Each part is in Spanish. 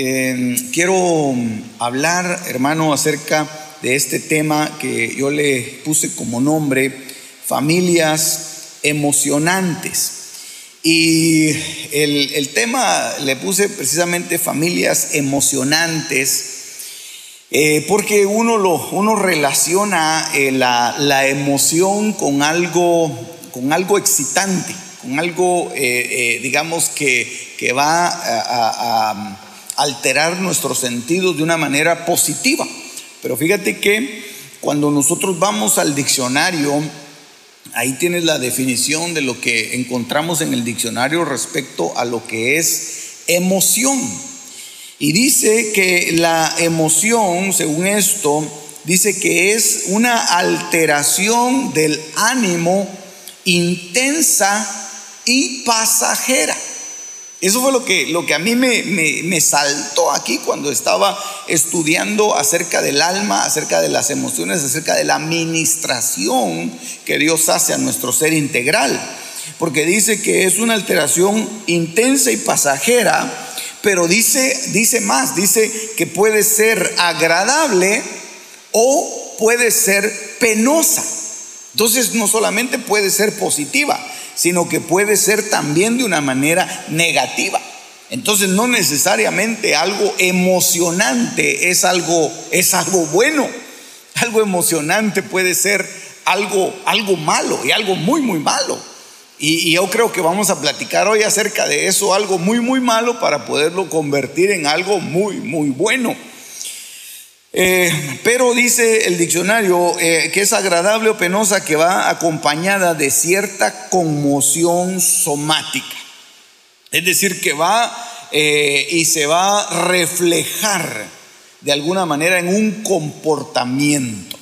eh, quiero hablar, hermano, acerca de este tema que yo le puse como nombre, familias emocionantes. Y el, tema le puse precisamente familias emocionantes, eh, porque uno, lo, uno relaciona eh, la, emoción con algo, con algo excitante, con algo, digamos, que, que va a alterar nuestros sentidos de una manera positiva. Pero fíjate que cuando nosotros vamos al diccionario, ahí tienes la definición de lo que encontramos en el diccionario respecto a lo que es emoción. Y dice que la emoción, según esto, dice que es una alteración del ánimo intensa y pasajera. Eso fue lo que, lo que a mí me, me, saltó aquí cuando estaba estudiando acerca del alma, acerca de las emociones, acerca de la administración que Dios hace a nuestro ser integral. Porque dice que es una alteración intensa y pasajera, pero dice, dice más, dice que puede ser agradable o puede ser penosa. Entonces no solamente puede ser positiva, sino que puede ser también de una manera negativa. Entonces no necesariamente algo emocionante es algo, es algo bueno. Algo emocionante puede ser algo, algo malo y algo muy, muy malo. Y, yo creo que vamos a platicar hoy acerca de eso, algo muy, muy malo para poderlo convertir en algo muy, muy bueno. Eh, pero dice el diccionario eh, que es agradable o penosa que va acompañada de cierta conmoción somática. Es decir, que va eh, y se va a reflejar de alguna manera en un comportamiento.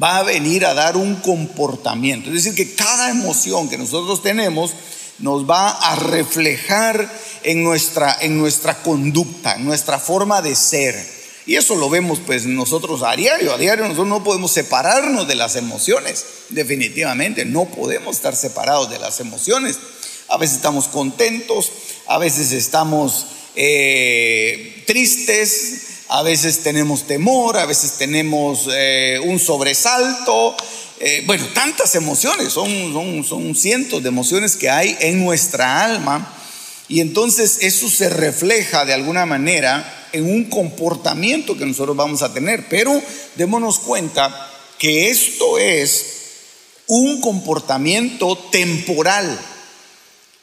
Va a venir a dar un comportamiento. Es decir, que cada emoción que nosotros tenemos nos va a reflejar en nuestra, en nuestra conducta, en nuestra forma de ser. Y eso lo vemos pues nosotros a diario, a diario nosotros no podemos separarnos de las emociones, definitivamente no podemos estar separados de las emociones. A veces estamos contentos, a veces estamos eh, tristes, a veces tenemos temor, a veces tenemos eh, un sobresalto, eh, bueno, tantas emociones, son, son, son cientos de emociones que hay en nuestra alma y entonces eso se refleja de alguna manera en un comportamiento que nosotros vamos a tener. Pero démonos cuenta que esto es un comportamiento temporal.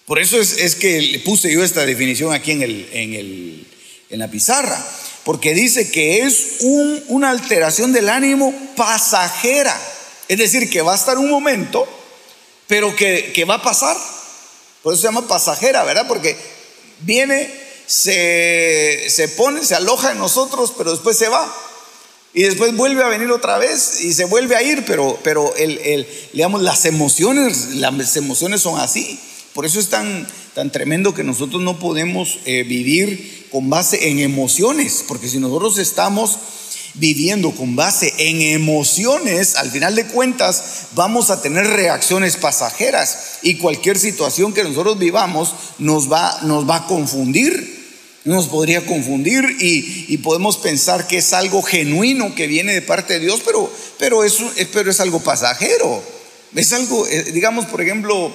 Por eso es, que le puse yo esta definición aquí en, el, en, el, en la pizarra, porque dice que es una alteración del ánimo pasajera. Es decir, que va a estar un momento, pero que, que va a pasar. Por eso se llama pasajera, ¿verdad? Porque viene se, pone, se aloja en nosotros, pero después se va. Y después vuelve a venir otra vez y se vuelve a ir, pero, pero el, el, digamos, las emociones, las emociones son así. Por eso es tan, tan tremendo que nosotros no podemos eh, vivir con base en emociones, porque si nosotros estamos viviendo con base en emociones, al final de cuentas vamos a tener reacciones pasajeras y cualquier situación que nosotros vivamos nos va, nos va a confundir nos podría confundir y, podemos pensar que es algo genuino que viene de parte de Dios, pero, pero, es, pero es algo pasajero. Es algo, eh, digamos, por ejemplo,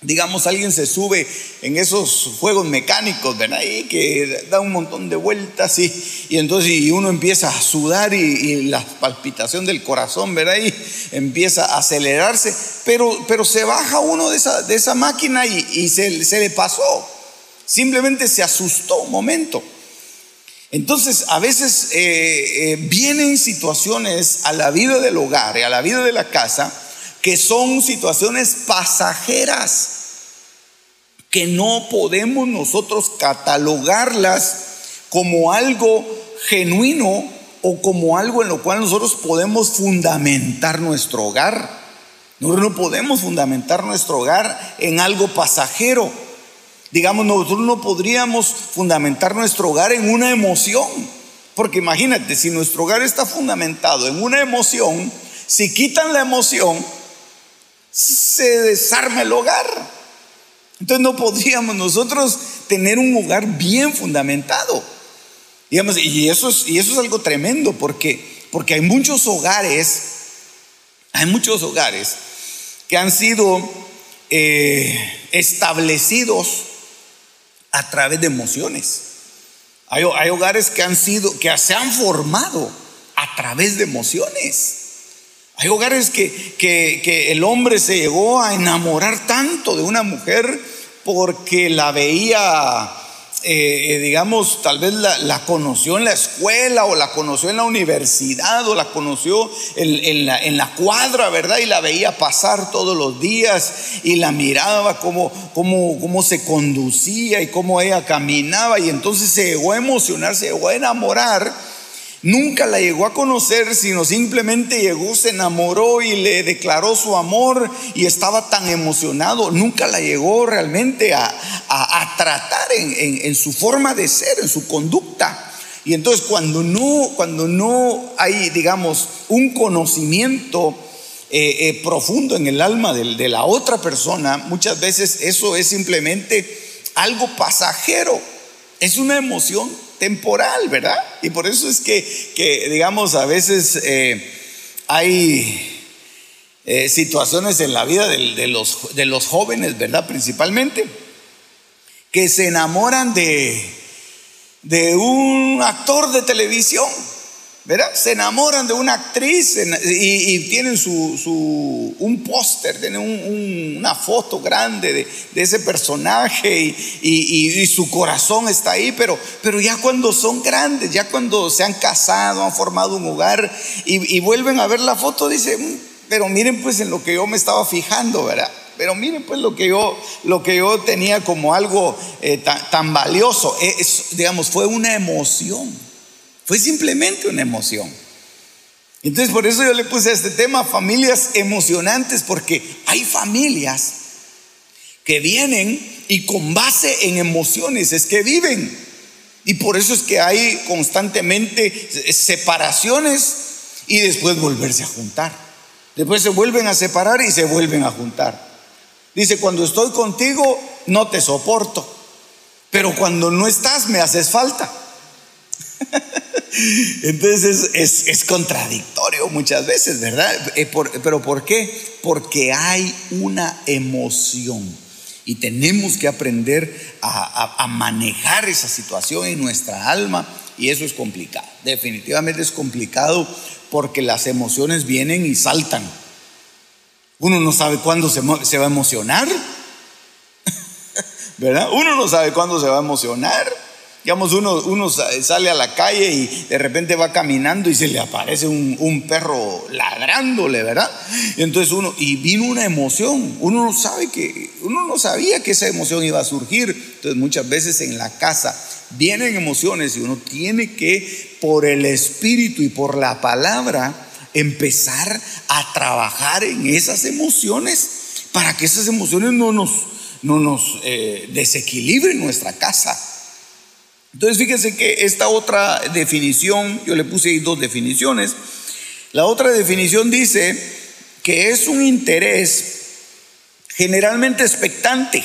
digamos, alguien se sube en esos juegos mecánicos, ¿verdad? Y que da un montón de vueltas y, y entonces uno empieza a sudar y, la palpitación del corazón, ¿verdad? Y empieza a acelerarse, pero, pero se baja uno de esa, de esa máquina y, se, se le pasó. Simplemente se asustó un momento. Entonces, a veces eh, eh, vienen situaciones a la vida del hogar y a la vida de la casa que son situaciones pasajeras, que no podemos nosotros catalogarlas como algo genuino o como algo en lo cual nosotros podemos fundamentar nuestro hogar. Nosotros no podemos fundamentar nuestro hogar en algo pasajero. Digamos, nosotros no podríamos fundamentar nuestro hogar en una emoción. Porque imagínate, si nuestro hogar está fundamentado en una emoción, si quitan la emoción, se desarma el hogar. Entonces no podríamos nosotros tener un hogar bien fundamentado. Digamos, y eso es, y eso es algo tremendo porque, porque hay muchos hogares, hay muchos hogares que han sido eh, establecidos a través de emociones. Hay, hogares que han sido, que se han formado a través de emociones. Hay hogares que, que, el hombre se llegó a enamorar tanto de una mujer porque la veía eh, eh, digamos, tal vez la, conoció en la escuela o la conoció en la universidad o la conoció en, la, en, la, cuadra, ¿verdad? Y la veía pasar todos los días y la miraba cómo, cómo, cómo se conducía y cómo ella caminaba y entonces se llegó a emocionar, se llegó a enamorar Nunca la llegó a conocer, sino simplemente llegó, se enamoró y le declaró su amor y estaba tan emocionado. Nunca la llegó realmente a, tratar en, su forma de ser, en su conducta. Y entonces cuando no, cuando no hay, digamos, un conocimiento eh, eh, profundo en el alma de la otra persona, muchas veces eso es simplemente algo pasajero, es una emoción temporal, ¿verdad? Y por eso es que, digamos, a veces eh, hay eh, situaciones en la vida de, los, de los jóvenes, ¿verdad? Principalmente, que se enamoran de, de un actor de televisión ¿verdad? Se enamoran de una actriz y, tienen su, un póster, tienen una foto grande de, ese personaje y, su corazón está ahí, pero, pero ya cuando son grandes, ya cuando se han casado, han formado un hogar y, vuelven a ver la foto, dicen, mm, pero miren pues en lo que yo me estaba fijando, ¿verdad? Pero miren pues lo que yo, lo que yo tenía como algo eh, tan, valioso, digamos, fue una emoción. Fue simplemente una emoción. Entonces por eso yo le puse a este tema familias emocionantes, porque hay familias que vienen y con base en emociones es que viven. Y por eso es que hay constantemente separaciones y después volverse a juntar. Después se vuelven a separar y se vuelven a juntar. Dice, cuando estoy contigo no te soporto, pero cuando no estás me haces falta. Entonces es, contradictorio muchas veces, ¿verdad? Eh, pero ¿por qué? Porque hay una emoción y tenemos que aprender a, manejar esa situación en nuestra alma y eso es complicado. Definitivamente es complicado porque las emociones vienen y saltan. Uno no sabe cuándo se, se va a emocionar, ¿verdad? Uno no sabe cuándo se va a emocionar. Digamos, uno, uno sale a la calle y de repente va caminando y se le aparece un, perro ladrándole, ¿verdad? Y entonces uno, y vino una emoción, uno no sabe que, uno no sabía que esa emoción iba a surgir. Entonces muchas veces en la casa vienen emociones y uno tiene que, por el espíritu y por la palabra, empezar a trabajar en esas emociones para que esas emociones no nos, no nos eh, desequilibren nuestra casa. Entonces fíjense que esta otra definición, yo le puse ahí dos definiciones, la otra definición dice que es un interés generalmente expectante,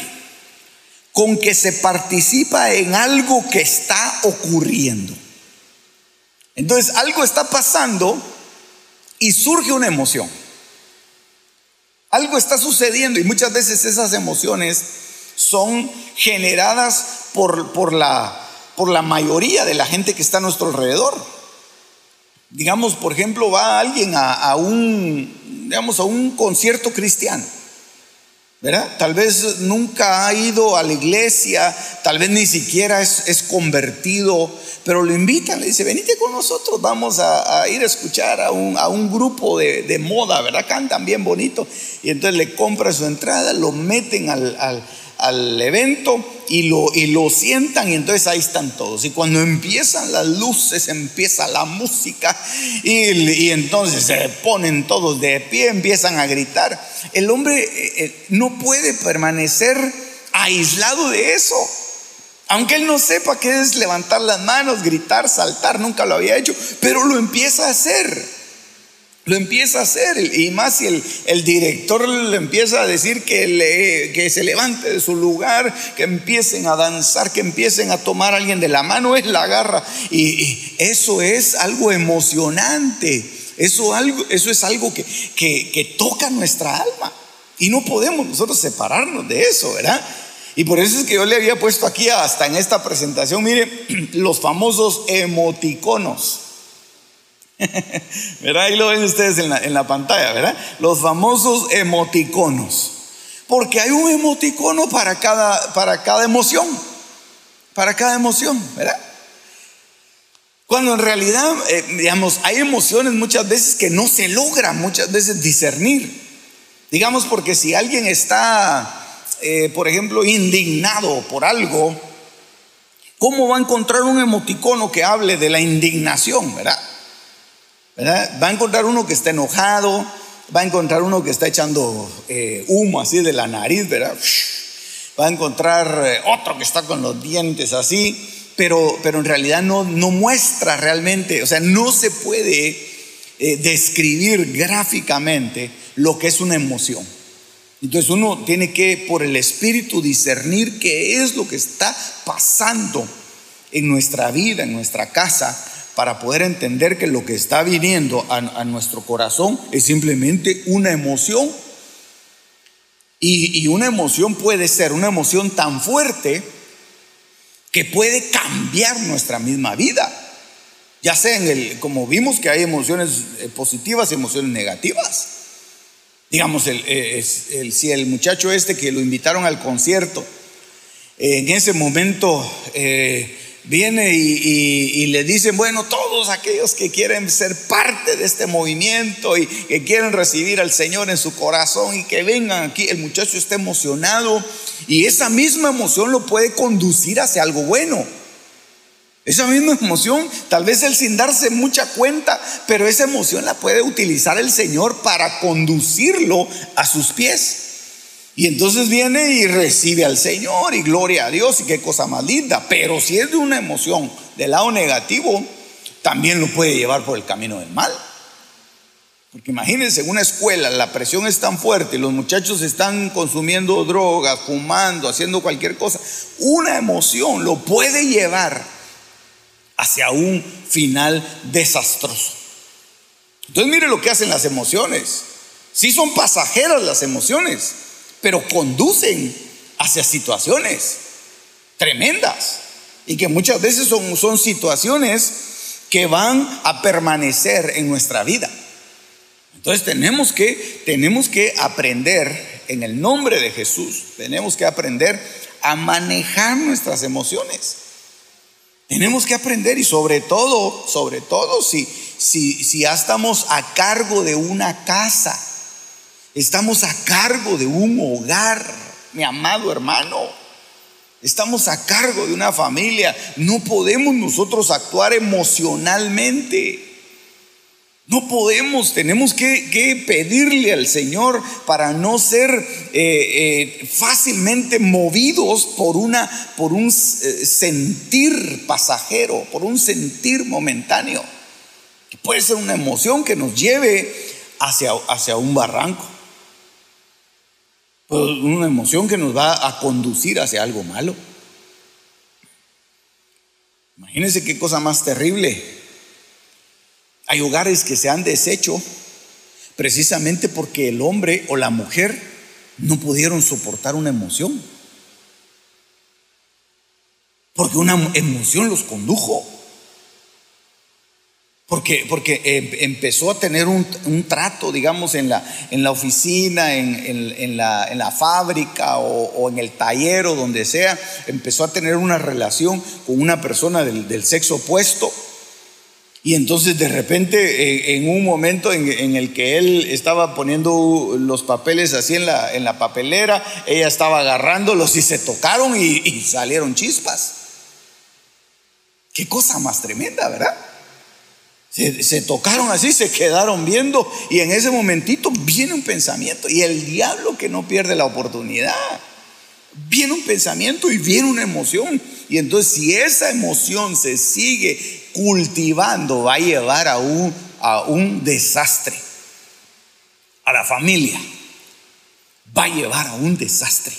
con que se participa en algo que está ocurriendo. Entonces algo está pasando y surge una emoción. Algo está sucediendo y muchas veces esas emociones son generadas por, por la por la mayoría de la gente que está a nuestro alrededor. Digamos, por ejemplo, va alguien a, un, digamos, a un concierto cristiano. ¿verdad? Tal vez nunca ha ido a la iglesia, tal vez ni siquiera es, convertido, pero lo invitan, le dice, venite con nosotros, vamos a, ir a escuchar a un, a un grupo de, moda, ¿verdad? Cantan bien bonito. Y entonces le compra su entrada, lo meten al evento y lo, y lo sientan y entonces ahí están todos. Y cuando empiezan las luces, empieza la música y, entonces se ponen todos de pie, empiezan a gritar. El hombre eh, eh, no puede permanecer aislado de eso. Aunque él no sepa qué es levantar las manos, gritar, saltar, nunca lo había hecho, pero lo empieza a hacer. Lo empieza a hacer y más si el, director le empieza a decir que, le, que se levante de su lugar, que empiecen a danzar, que empiecen a tomar a alguien de la mano, él la agarra. Y, eso es algo emocionante, eso, algo, eso es algo que, que, que toca nuestra alma. Y no podemos nosotros separarnos de eso, ¿verdad? Y por eso es que yo le había puesto aquí hasta en esta presentación, mire, los famosos emoticonos. ¿Verdad? Ahí lo ven ustedes en la, pantalla, ¿verdad? Los famosos emoticonos. Porque hay un emoticono para cada, para cada emoción. Para cada emoción, ¿verdad? Cuando en realidad, eh, digamos, hay emociones muchas veces que no se logra muchas veces discernir. Digamos, porque si alguien está, eh, por ejemplo, indignado por algo, ¿cómo va a encontrar un emoticono que hable de la indignación, verdad? Va a encontrar uno que está enojado, va a encontrar uno que está echando eh, humo así de la nariz, ¿verdad? Va a encontrar eh, otro que está con los dientes así, pero, pero en realidad no, no muestra realmente, o sea, no se puede eh, describir gráficamente lo que es una emoción. Entonces uno tiene que por el espíritu discernir qué es lo que está pasando en nuestra vida, en nuestra casa, para poder entender que lo que está viniendo a, nuestro corazón es simplemente una emoción. Y, una emoción puede ser una emoción tan fuerte que puede cambiar nuestra misma vida. Ya sea en el, como vimos que hay emociones eh, positivas y emociones negativas. Digamos, el, eh, el, si el muchacho este que lo invitaron al concierto, en ese momento eh, viene y, le dicen, bueno, todos aquellos que quieren ser parte de este movimiento y que quieren recibir al Señor en su corazón y que vengan aquí, el muchacho está emocionado y esa misma emoción lo puede conducir hacia algo bueno. Esa misma emoción, tal vez él sin darse mucha cuenta, pero esa emoción la puede utilizar el Señor para conducirlo a sus pies. Y entonces viene y recibe al Señor y gloria a Dios y qué cosa más linda. Pero si es de una emoción del lado negativo, también lo puede llevar por el camino del mal. Porque imagínense, en una escuela la presión es tan fuerte, los muchachos están consumiendo drogas, fumando, haciendo cualquier cosa. Una emoción lo puede llevar hacia un final desastroso. Entonces mire lo que hacen las emociones. Si son pasajeras las emociones pero conducen hacia situaciones tremendas y que muchas veces son, son situaciones que van a permanecer en nuestra vida. Entonces tenemos que, tenemos que aprender en el nombre de Jesús, tenemos que aprender a manejar nuestras emociones. Tenemos que aprender y sobre todo, sobre todo si, si, si ya estamos a cargo de una casa, Estamos a cargo de un hogar, mi amado hermano. Estamos a cargo de una familia. No podemos nosotros actuar emocionalmente. No podemos, tenemos que, pedirle al Señor para no ser eh, eh, fácilmente movidos por, una, por un eh, sentir pasajero, por un sentir momentáneo, que puede ser una emoción que nos lleve hacia, hacia un barranco una emoción que nos va a conducir hacia algo malo. Imagínense qué cosa más terrible. Hay hogares que se han deshecho precisamente porque el hombre o la mujer no pudieron soportar una emoción. Porque una emoción los condujo. Porque, em, empezó a tener un, trato, digamos, en la, oficina, en, la, fábrica o, en el taller o donde sea. Empezó a tener una relación con una persona del, sexo opuesto. Y entonces de repente, en, un momento en, el que él estaba poniendo los papeles así en la, papelera, ella estaba agarrándolos y se tocaron y salieron chispas. Qué cosa más tremenda, ¿verdad? Se, tocaron así, se quedaron viendo y en ese momentito viene un pensamiento y el diablo que no pierde la oportunidad. Viene un pensamiento y viene una emoción. Y entonces si esa emoción se sigue cultivando, va a llevar a un, a un desastre. A la familia. Va a llevar a un desastre.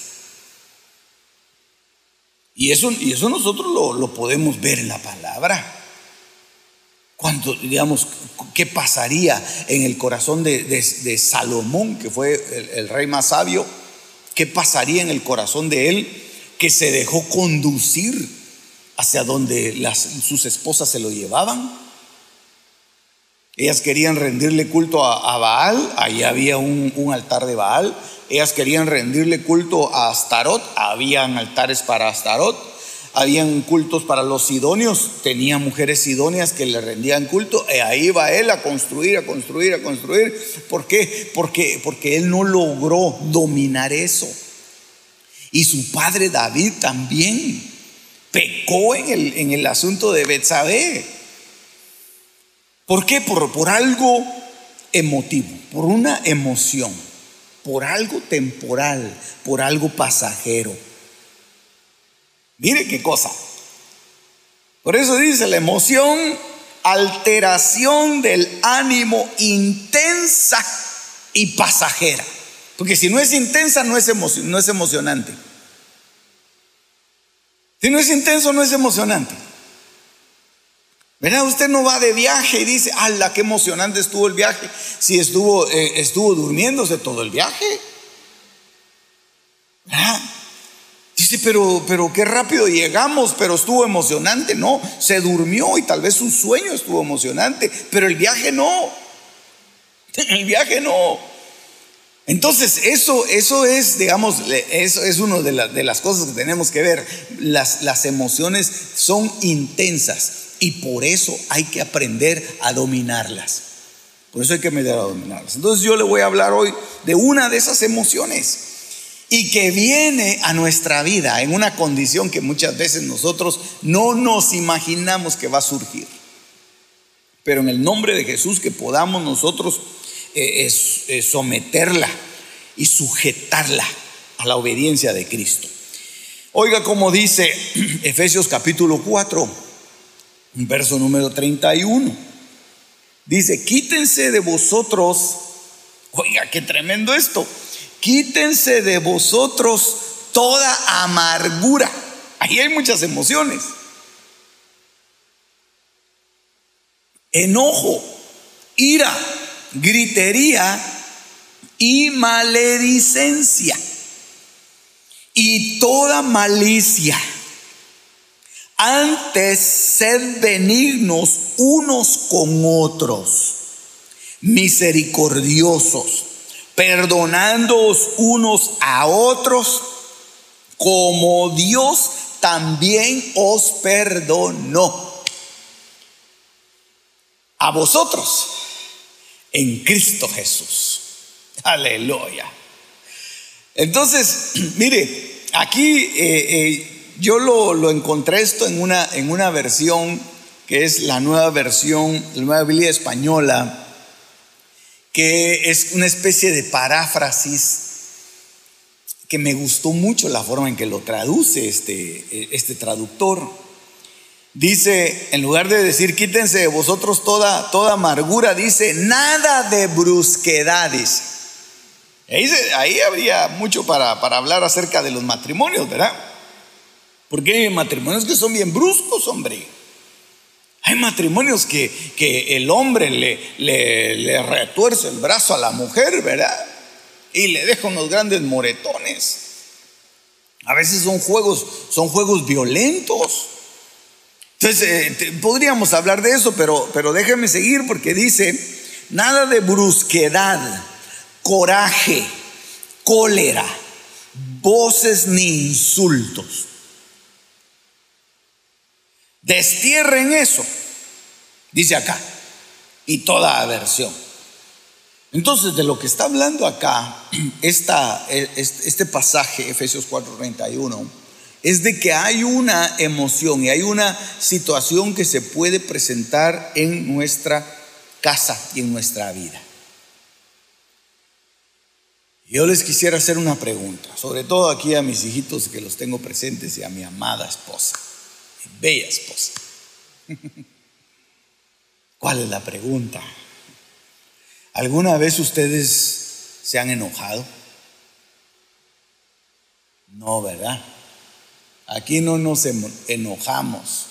Y eso, y eso nosotros lo, lo podemos ver en la palabra. Cuando, digamos, qué pasaría en el corazón de, Salomón, que fue el, rey más sabio, qué pasaría en el corazón de él que se dejó conducir hacia donde sus esposas se lo llevaban. Ellas querían rendirle culto a, Baal, ahí había un, un, altar de Baal. Ellas querían rendirle culto a Astarot, habían altares para Astarot habían cultos para los sidonios, tenía mujeres sidonias que le rendían culto, y ahí va él a construir, a construir, a construir. ¿Por qué? Porque, porque él no logró dominar eso. Y su padre David también pecó en el, en el asunto de Betsabé. ¿Por qué? Por, por algo emotivo, por una emoción, por algo temporal, por algo pasajero. Mire qué cosa. Por eso dice la emoción, alteración del ánimo intensa y pasajera. Porque si no es intensa, no es, no es emocionante. Si no es intenso, no es emocionante. ¿Verdad? Usted no va de viaje y dice, ¡ala, qué emocionante estuvo el viaje! Si estuvo, eh, estuvo durmiéndose todo el viaje. ¿Verdad? Dice, pero, pero qué rápido llegamos, pero estuvo emocionante. No, se durmió y tal vez su sueño estuvo emocionante, pero el viaje no. El viaje no. Entonces, eso, eso es, digamos, eso es una de, de, las cosas que tenemos que ver. Las, las emociones son intensas y por eso hay que aprender a dominarlas. Por eso hay que aprender a dominarlas. Entonces, yo le voy a hablar hoy de una de esas emociones y que viene a nuestra vida en una condición que muchas veces nosotros no nos imaginamos que va a surgir. Pero en el nombre de Jesús que podamos nosotros eh, someterla y sujetarla a la obediencia de Cristo. Oiga como dice Efesios capítulo 4, verso número 31. Dice, quítense de vosotros, oiga, qué tremendo esto quítense de vosotros toda amargura. Ahí hay muchas emociones. Enojo, ira, gritería y maledicencia. Y toda malicia. Antes sed benignos unos con otros, misericordiosos perdonándoos unos a otros, como Dios también os perdonó. A vosotros, en Cristo Jesús. Aleluya. Entonces, mire, aquí eh, eh, yo lo, lo, encontré esto en una, en una versión que es la nueva versión, la nueva Biblia española que es una especie de paráfrasis que me gustó mucho la forma en que lo traduce este, este traductor. Dice, en lugar de decir, quítense de vosotros toda, toda amargura, dice, nada de brusquedades. Ahí, ahí habría mucho para, para hablar acerca de los matrimonios, ¿verdad? Porque hay matrimonios que son bien bruscos, hombre. Hay matrimonios que, que el hombre le, le, retuerce el brazo a la mujer, ¿verdad? Y le deja unos grandes moretones. A veces son juegos, son juegos violentos. Entonces, eh, podríamos hablar de eso, pero, pero déjeme seguir porque dice, nada de brusquedad, coraje, cólera, voces ni insultos. Destierren eso, dice acá, y toda aversión. Entonces, de lo que está hablando acá, esta, este pasaje, Efesios 4:31, es de que hay una emoción y hay una situación que se puede presentar en nuestra casa y en nuestra vida. Yo les quisiera hacer una pregunta, sobre todo aquí a mis hijitos que los tengo presentes y a mi amada esposa, bella esposa. ¿Cuál es la pregunta? ¿Alguna vez ustedes se han enojado? No, ¿verdad? Aquí no nos enojamos.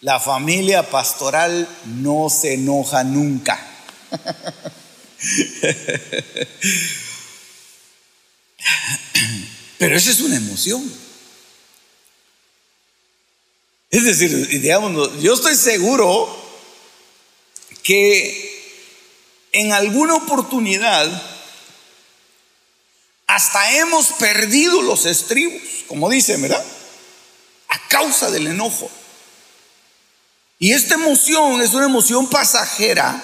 La familia pastoral no se enoja nunca. Pero esa es una emoción. Es decir, digamos, yo estoy seguro que en alguna oportunidad hasta hemos perdido los estribos, como dice, ¿verdad? A causa del enojo. Y esta emoción es una emoción pasajera,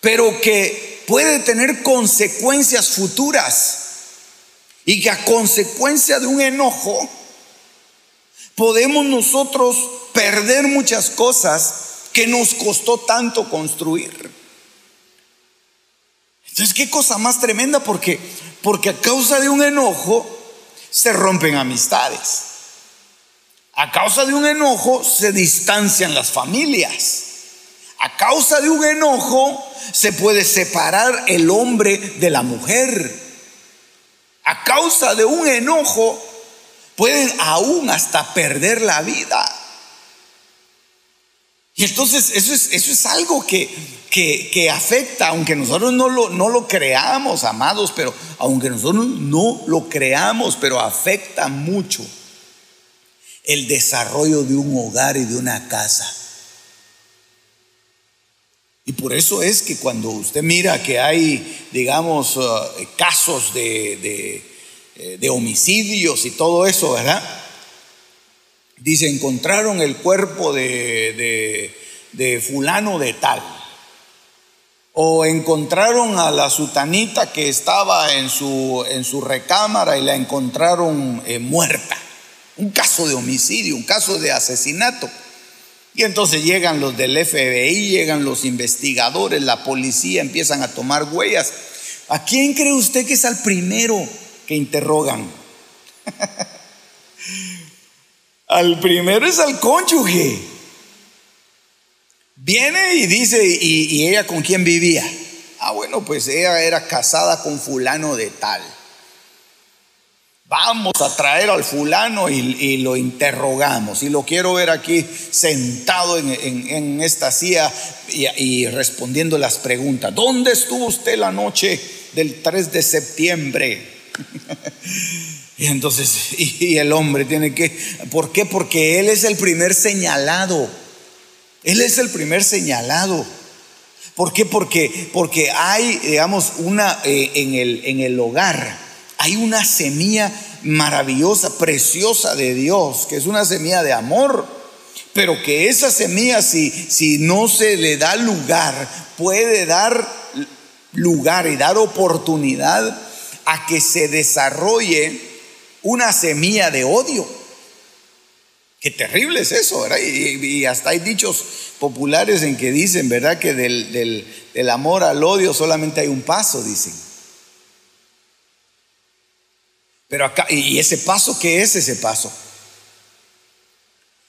pero que puede tener consecuencias futuras. Y que a consecuencia de un enojo podemos nosotros perder muchas cosas que nos costó tanto construir. Entonces, qué cosa más tremenda porque porque a causa de un enojo se rompen amistades. A causa de un enojo se distancian las familias. A causa de un enojo se puede separar el hombre de la mujer. A causa de un enojo pueden aún hasta perder la vida. Y entonces eso es, eso es algo que, que, afecta, aunque nosotros no lo, no lo creamos, amados, pero aunque nosotros no lo creamos, pero afecta mucho el desarrollo de un hogar y de una casa. Y por eso es que cuando usted mira que hay, digamos, uh, casos de, de homicidios y todo eso, ¿verdad? Dice, encontraron el cuerpo de, de, fulano de tal. O encontraron a la sutanita que estaba en su, en su recámara y la encontraron eh, muerta. Un caso de homicidio, un caso de asesinato. Y entonces llegan los del FBI, llegan los investigadores, la policía, empiezan a tomar huellas. ¿A quién cree usted que es al primero que interrogan? Al primero es al cónyuge. Viene y dice, ¿y, ella con quién vivía? Ah, bueno, pues ella era casada con fulano de tal. Vamos a traer al fulano y, lo interrogamos. Y lo quiero ver aquí sentado en, esta silla y, y, respondiendo las preguntas. ¿Dónde estuvo usted la noche del 3 de septiembre? Y entonces, y, el hombre tiene que, ¿por qué? Porque él es el primer señalado. Él es el primer señalado. ¿Por qué? Porque, porque hay, digamos, una, eh, en, el, en el hogar, hay una semilla maravillosa, preciosa de Dios, que es una semilla de amor. Pero que esa semilla, si, si no se le da lugar, puede dar lugar y dar oportunidad a que se desarrolle una semilla de odio. Qué terrible es eso, ¿verdad? Y, hasta hay dichos populares en que dicen, ¿verdad? Que del, del amor al odio solamente hay un paso, dicen. Pero acá, ¿y ese paso qué es ese paso?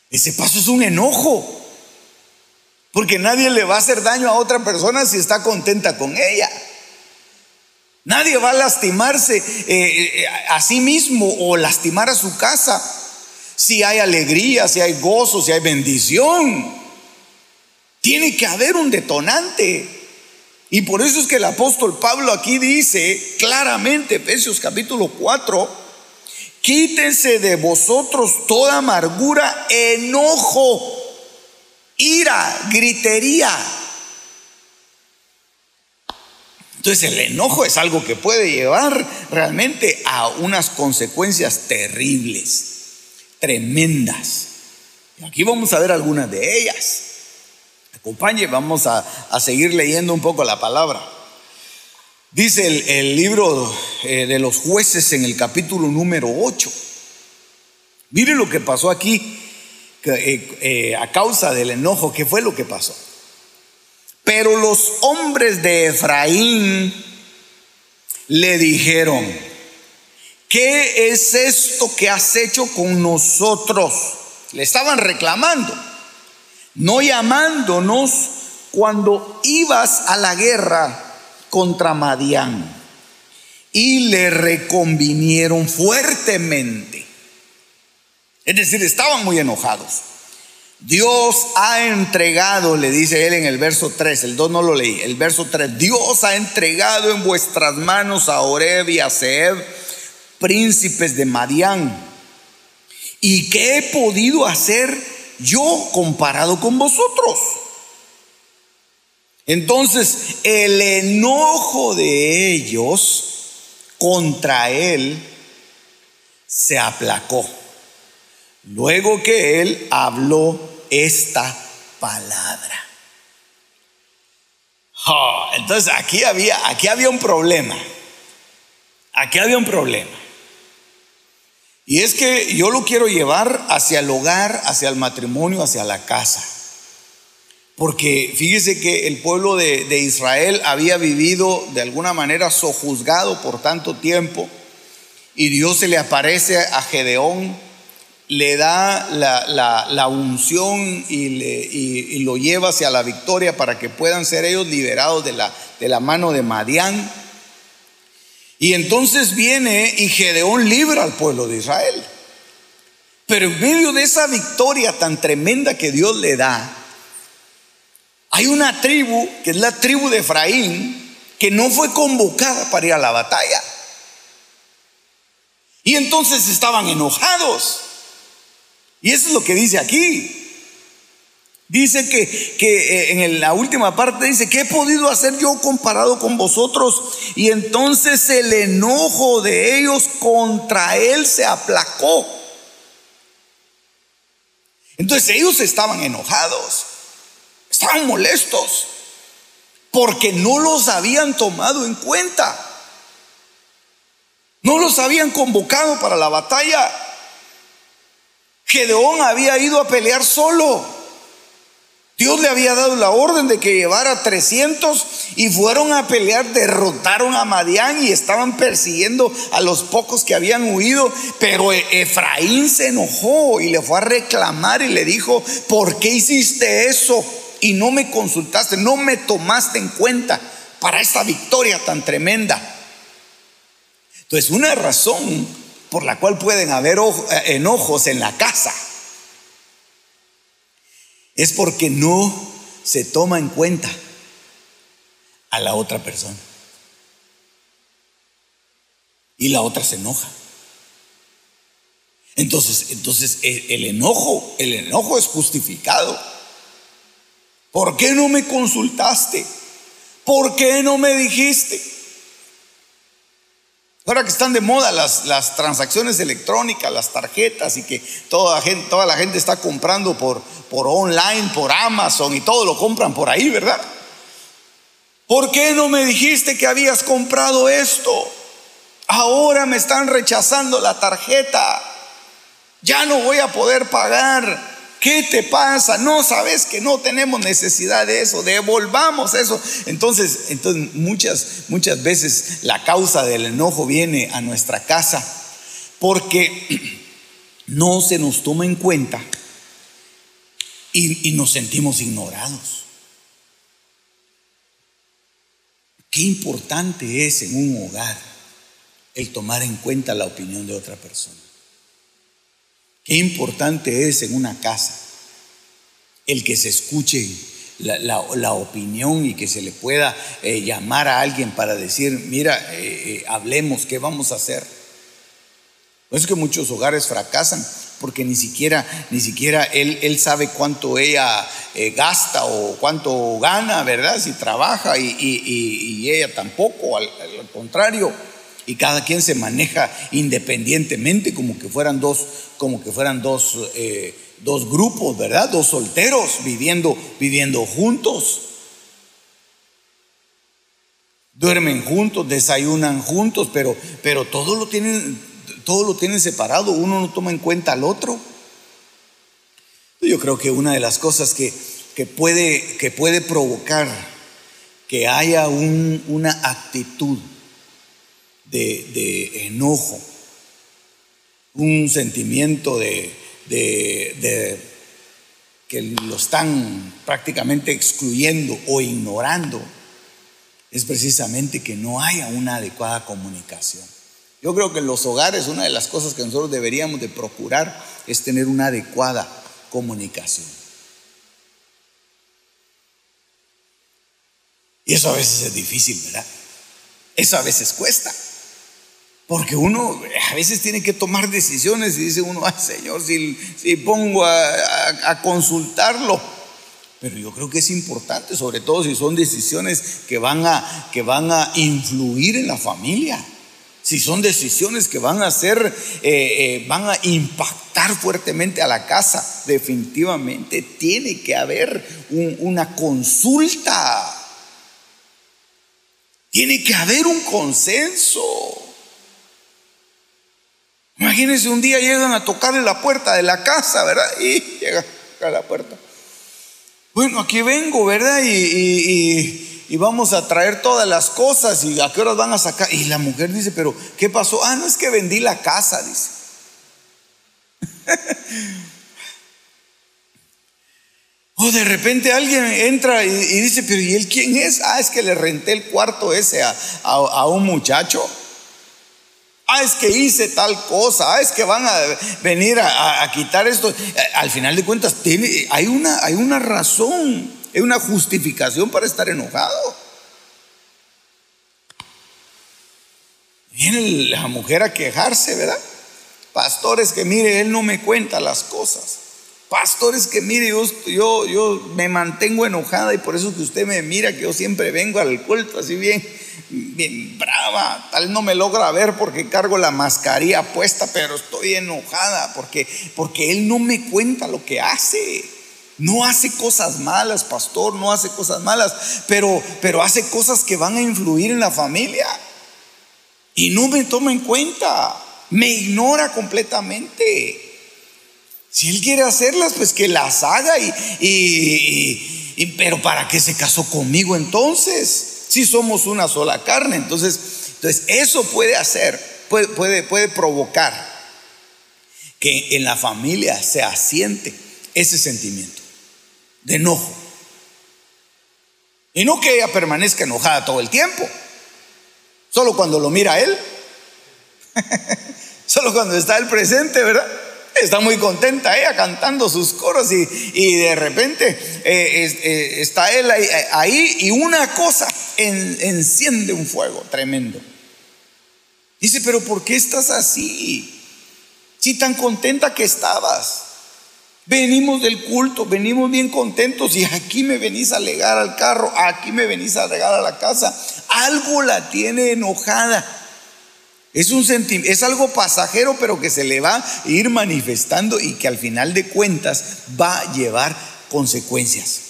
Ese paso es un enojo. Porque nadie le va a hacer daño a otra persona si está contenta con ella. Nadie va a lastimarse eh, eh, a sí mismo o lastimar a su casa si hay alegría, si hay gozo, si hay bendición. Tiene que haber un detonante. Y por eso es que el apóstol Pablo aquí dice claramente, Efesios capítulo 4, quítense de vosotros toda amargura, enojo, ira, gritería. Entonces el enojo es algo que puede llevar realmente a unas consecuencias terribles, tremendas. Y aquí vamos a ver algunas de ellas. Acompañe, vamos a, seguir leyendo un poco la palabra. Dice el, libro eh, de los jueces en el capítulo número 8. Mire lo que pasó aquí eh, eh, a causa del enojo, ¿qué fue lo que pasó? Pero los hombres de Efraín le dijeron, ¿qué es esto que has hecho con nosotros? Le estaban reclamando, no llamándonos cuando ibas a la guerra contra Madián. Y le reconvinieron fuertemente. Es decir, estaban muy enojados. Dios ha entregado, le dice él en el verso 3, el 2 no lo leí, el verso 3, Dios ha entregado en vuestras manos a Oreb y a Seb, príncipes de Madián. ¿Y qué he podido hacer yo comparado con vosotros? Entonces el enojo de ellos contra él se aplacó. Luego que él habló esta palabra. entonces aquí había, aquí había un problema. Aquí había un problema. Y es que yo lo quiero llevar hacia el hogar, hacia el matrimonio, hacia la casa. Porque fíjese que el pueblo de, de Israel había vivido de alguna manera sojuzgado por tanto tiempo. Y Dios se le aparece a Gedeón le da la, unción y, lo lleva hacia la victoria para que puedan ser ellos liberados de la, de la mano de Madián. Y entonces viene y Gedeón libra al pueblo de Israel. Pero en medio de esa victoria tan tremenda que Dios le da, hay una tribu, que es la tribu de Efraín, que no fue convocada para ir a la batalla. Y entonces estaban enojados. Y eso es lo que dice aquí. Dice que, que, eh, en la última parte dice, ¿qué he podido hacer yo comparado con vosotros? Y entonces el enojo de ellos contra él se aplacó. Entonces ellos estaban enojados, estaban molestos, porque no los habían tomado en cuenta. No los habían convocado para la batalla. Gedeón había ido a pelear solo. Dios le había dado la orden de que llevara 300 y fueron a pelear, derrotaron a Madián y estaban persiguiendo a los pocos que habían huido. Pero Efraín se enojó y le fue a reclamar y le dijo, ¿por qué hiciste eso? Y no me consultaste, no me tomaste en cuenta para esta victoria tan tremenda. Entonces, una razón por la cual pueden haber eh, enojos en la casa. Es porque no se toma en cuenta a la otra persona. Y la otra se enoja. Entonces, entonces el enojo, el enojo es justificado. ¿Por qué no me consultaste? ¿Por qué no me dijiste? Ahora que están de moda las, las transacciones electrónicas, las tarjetas y que toda la gente, toda la gente está comprando por, por online, por Amazon y todo lo compran por ahí, ¿verdad? ¿Por qué no me dijiste que habías comprado esto? Ahora me están rechazando la tarjeta. Ya no voy a poder pagar. ¿Qué te pasa? No sabes que no tenemos necesidad de eso, devolvamos eso. Entonces, entonces muchas, muchas veces la causa del enojo viene a nuestra casa porque no se nos toma en cuenta y, y nos sentimos ignorados. Qué importante es en un hogar el tomar en cuenta la opinión de otra persona. Qué importante es en una casa el que se escuche la, opinión y que se le pueda eh, llamar a alguien para decir, mira, eh, eh, hablemos, ¿qué vamos a hacer? es que muchos hogares fracasan porque ni siquiera, ni siquiera él, él sabe cuánto ella gasta o cuánto gana, ¿verdad? Si trabaja y, ella tampoco, al, contrario. Y cada quien se maneja independientemente como que fueran dos, como que fueran dos, eh, dos grupos, ¿verdad? Dos solteros viviendo, viviendo juntos. Duermen juntos, desayunan juntos, pero, pero todo lo tienen, todo lo tienen separado, uno no toma en cuenta al otro. Yo creo que una de las cosas que, puede, que puede provocar que haya una actitud de, enojo, un sentimiento de, que lo están prácticamente excluyendo o ignorando, es precisamente que no haya una adecuada comunicación. Yo creo que en los hogares una de las cosas que nosotros deberíamos de procurar es tener una adecuada comunicación. Y eso a veces es difícil, ¿verdad? Eso a veces cuesta. Porque uno a veces tiene que tomar decisiones y dice uno, ay Señor, si, pongo a consultarlo, pero yo creo que es importante, sobre todo si son decisiones que van a, que van a influir en la familia. Si son decisiones que van a ser, eh, eh, van a impactar fuertemente a la casa, definitivamente tiene que haber una consulta. Tiene que haber un consenso. Imagínense un día llegan a tocarle la puerta de la casa, ¿verdad? Y llega a la puerta bueno, aquí vengo, ¿verdad? Y, vamos a traer todas las cosas y a qué horas van a sacar. Y la mujer dice, pero ¿qué pasó? Ah, no es que vendí la casa, dice. o de repente alguien entra y, dice, pero ¿y él quién es? Ah, es que le renté el cuarto ese a un muchacho. Ah, es que hice tal cosa. Ah, es que van a venir a, quitar esto. Eh, al final de cuentas, tiene, hay, una, hay una razón, hay una justificación para estar enojado. Viene la mujer a quejarse, ¿verdad? Pastores que mire, él no me cuenta las cosas. Pastores que mire, yo, yo, me mantengo enojada y por eso que usted me mira que yo siempre vengo al culto así bien bien brava, tal no me logra ver porque cargo la mascarilla puesta, pero estoy enojada porque, porque él no me cuenta lo que hace. No hace cosas malas, pastor, no hace cosas malas, pero, pero hace cosas que van a influir en la familia. Y no me toma en cuenta, me ignora completamente. Si él quiere hacerlas, pues que las haga y, y pero ¿para qué se casó conmigo entonces? si somos una sola carne. Entonces, entonces eso puede hacer, puede, puede, puede provocar que en la familia se asiente ese sentimiento de enojo. Y no que ella permanezca enojada todo el tiempo, solo cuando lo mira él, solo cuando está él presente, ¿verdad? Está muy contenta ella cantando sus coros y, de repente eh, eh, está él ahí, y una cosa enciende un fuego tremendo. Dice, pero ¿por qué estás así? Si tan contenta que estabas. Venimos del culto, venimos bien contentos y aquí me venís a alegar al carro, aquí me venís a alegar a la casa. Algo la tiene enojada. Es, un es algo pasajero, pero que se le va a ir manifestando y que al final de cuentas va a llevar consecuencias.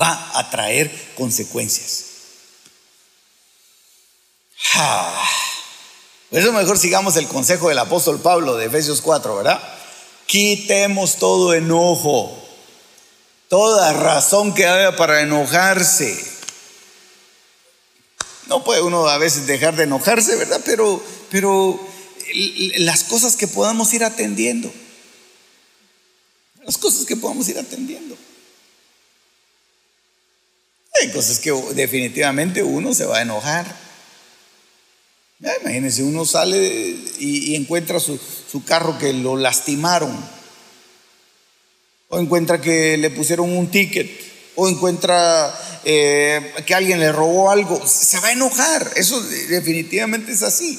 Va a traer consecuencias. Por eso mejor sigamos el consejo del apóstol Pablo de Efesios 4, ¿verdad? Quitemos todo enojo, toda razón que haya para enojarse no puede uno a veces dejar de enojarse, ¿verdad? Pero, pero las cosas que podamos ir atendiendo. Las cosas que podamos ir atendiendo. Hay cosas que definitivamente uno se va a enojar. imagínense, uno sale y, encuentra su, su carro que lo lastimaron. O encuentra que le pusieron un ticket. O encuentra eh, que alguien le robó algo, se va a enojar. Eso definitivamente es así.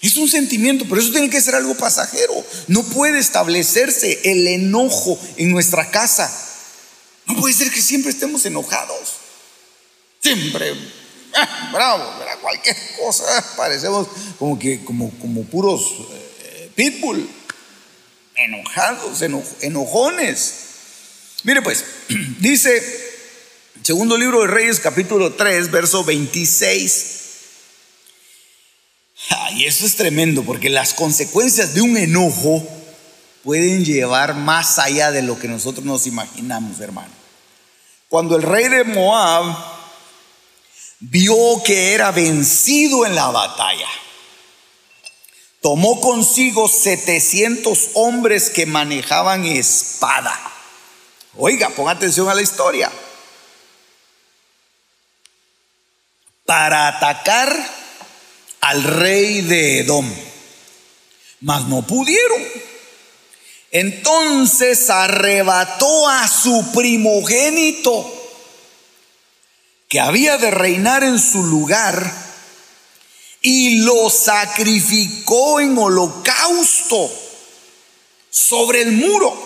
Es un sentimiento, pero eso tiene que ser algo pasajero. No puede establecerse el enojo en nuestra casa. No puede ser que siempre estemos enojados. Siempre, ah, bravo, cualquier cosa. Parecemos como que como, como puros eh, pitbull. Enojados, enojones. Mire pues, dice segundo libro de Reyes capítulo 3, verso 26. Y eso es tremendo porque las consecuencias de un enojo pueden llevar más allá de lo que nosotros nos imaginamos, hermano. Cuando el rey de Moab vio que era vencido en la batalla, tomó consigo 700 hombres que manejaban espada. Oiga, ponga atención a la historia. Para atacar al rey de Edom, mas no pudieron. Entonces arrebató a su primogénito, que había de reinar en su lugar, y lo sacrificó en holocausto sobre el muro.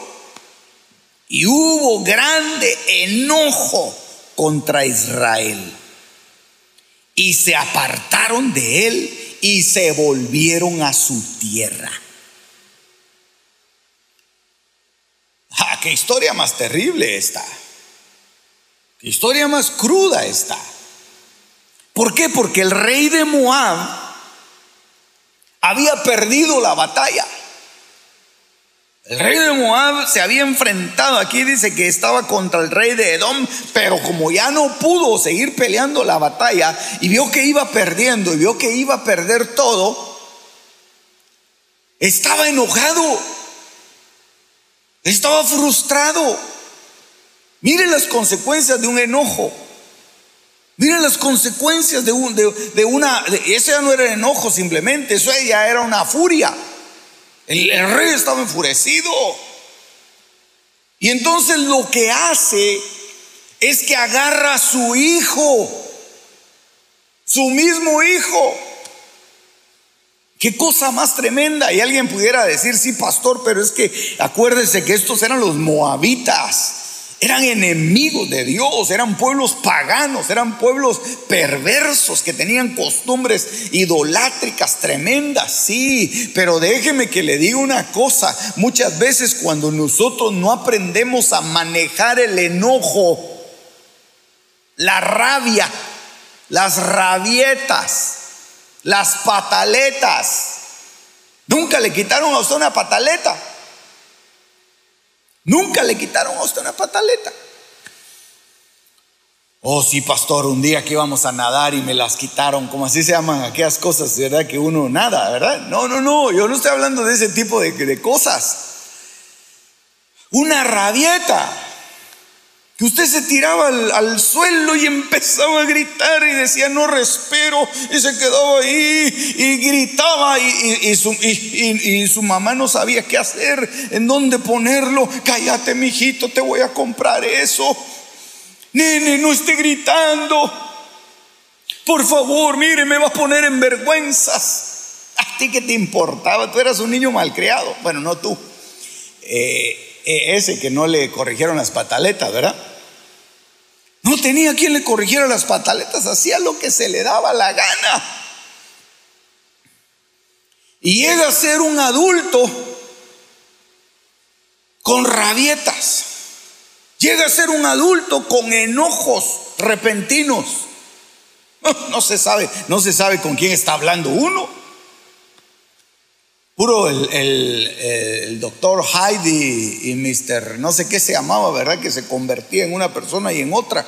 Y hubo grande enojo contra Israel y se apartaron de él y se volvieron a su tierra. Ah, qué historia más terrible está. Qué historia más cruda está. ¿Por qué? Porque el rey de Moab había perdido la batalla. El rey de Moab se había enfrentado, aquí dice que estaba contra el rey de Edom, pero como ya no pudo seguir peleando la batalla y vio que iba perdiendo y vio que iba a perder todo, estaba enojado, estaba frustrado. Miren las consecuencias de un enojo. Miren las consecuencias de, un, de, una... ese ya no era enojo simplemente, eso ya era una furia. El, rey estaba enfurecido. Y entonces lo que hace es que agarra a su hijo, su mismo hijo. Qué cosa más tremenda. Y alguien pudiera decir, sí, pastor, pero es que acuérdese que estos eran los moabitas. Eran enemigos de Dios, eran pueblos paganos, eran pueblos perversos que tenían costumbres idolátricas tremendas, sí, pero déjeme que le diga una cosa, muchas veces cuando nosotros no aprendemos a manejar el enojo, la rabia, las rabietas, las pataletas, nunca le quitaron a usted una pataleta. Nunca le quitaron a usted una pataleta. Oh, sí, pastor, un día que íbamos a nadar y me las quitaron, como así se llaman aquellas cosas, ¿verdad? Que uno nada, ¿verdad? No, no, no, yo no estoy hablando de ese tipo de, de cosas. Una rabieta que usted se tiraba al, suelo y empezaba a gritar y decía no respiro y se quedaba ahí y gritaba y, su, mamá no sabía qué hacer, en dónde ponerlo. Cállate, mijito, te voy a comprar eso. Nene, no esté gritando. Por favor, mire, me va a poner en vergüenzas. ¿A ti qué te importaba? Tú eras un niño malcriado. Bueno, no tú. Eh, ese que no le corrigieron las pataletas, ¿verdad? No tenía quien le corrigiera las pataletas, hacía lo que se le daba la gana. Y llega a ser un adulto con rabietas. Llega a ser un adulto con enojos repentinos. No, se sabe, no se sabe con quién está hablando uno. Puro el, doctor Heidi y Mr. no sé qué se llamaba, ¿verdad? Que se convertía en una persona y en otra.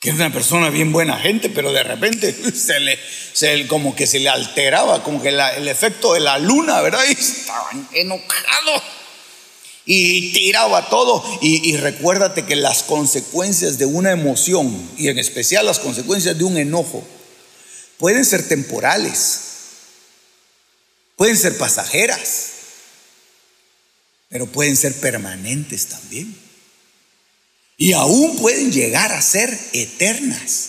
Que era una persona bien buena gente, pero de repente se le, como que se le alteraba, como que el efecto de la luna, ¿verdad? Y estaban enojados y tiraba todo. Y, y, recuérdate que las consecuencias de una emoción, y en especial las consecuencias de un enojo, pueden ser temporales pueden ser pasajeras, pero pueden ser permanentes también. Y aún pueden llegar a ser eternas.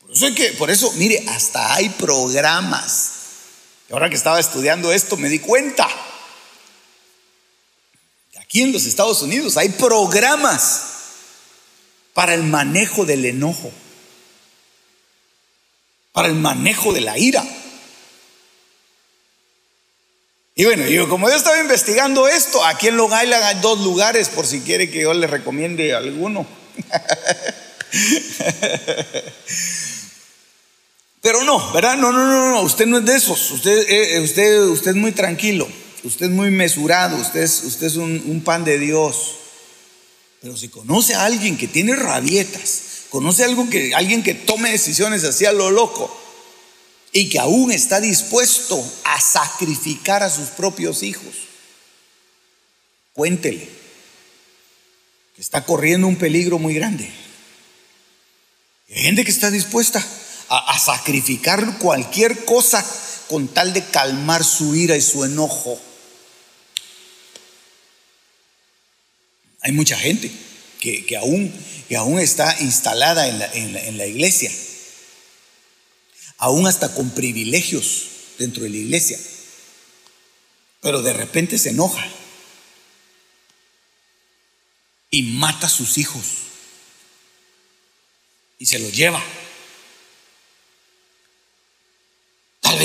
Por que, por eso, mire, hasta hay programas. Ahora que estaba estudiando esto me di cuenta. Aquí en los Estados Unidos hay programas para el manejo del enojo, para el manejo de la ira. Y bueno, yo como yo estaba investigando esto, aquí en Long Island hay dos lugares por si quiere que yo le recomiende alguno. Pero no, ¿verdad? No, no, no, no, usted no es de esos. Usted, eh, usted, usted es muy tranquilo, usted es muy mesurado, usted es, usted es un, pan de Dios. Pero si conoce a alguien que tiene rabietas, conoce a algo que, alguien que tome decisiones así a lo loco y que aún está dispuesto a sacrificar a sus propios hijos, cuéntele que está corriendo un peligro muy grande. Hay gente que está dispuesta a, sacrificar cualquier cosa con tal de calmar su ira y su enojo. Hay mucha gente que, aún, está instalada en la, en la iglesia, aún hasta con privilegios dentro de la iglesia, pero de repente se enoja y mata a sus hijos y se los lleva. Tal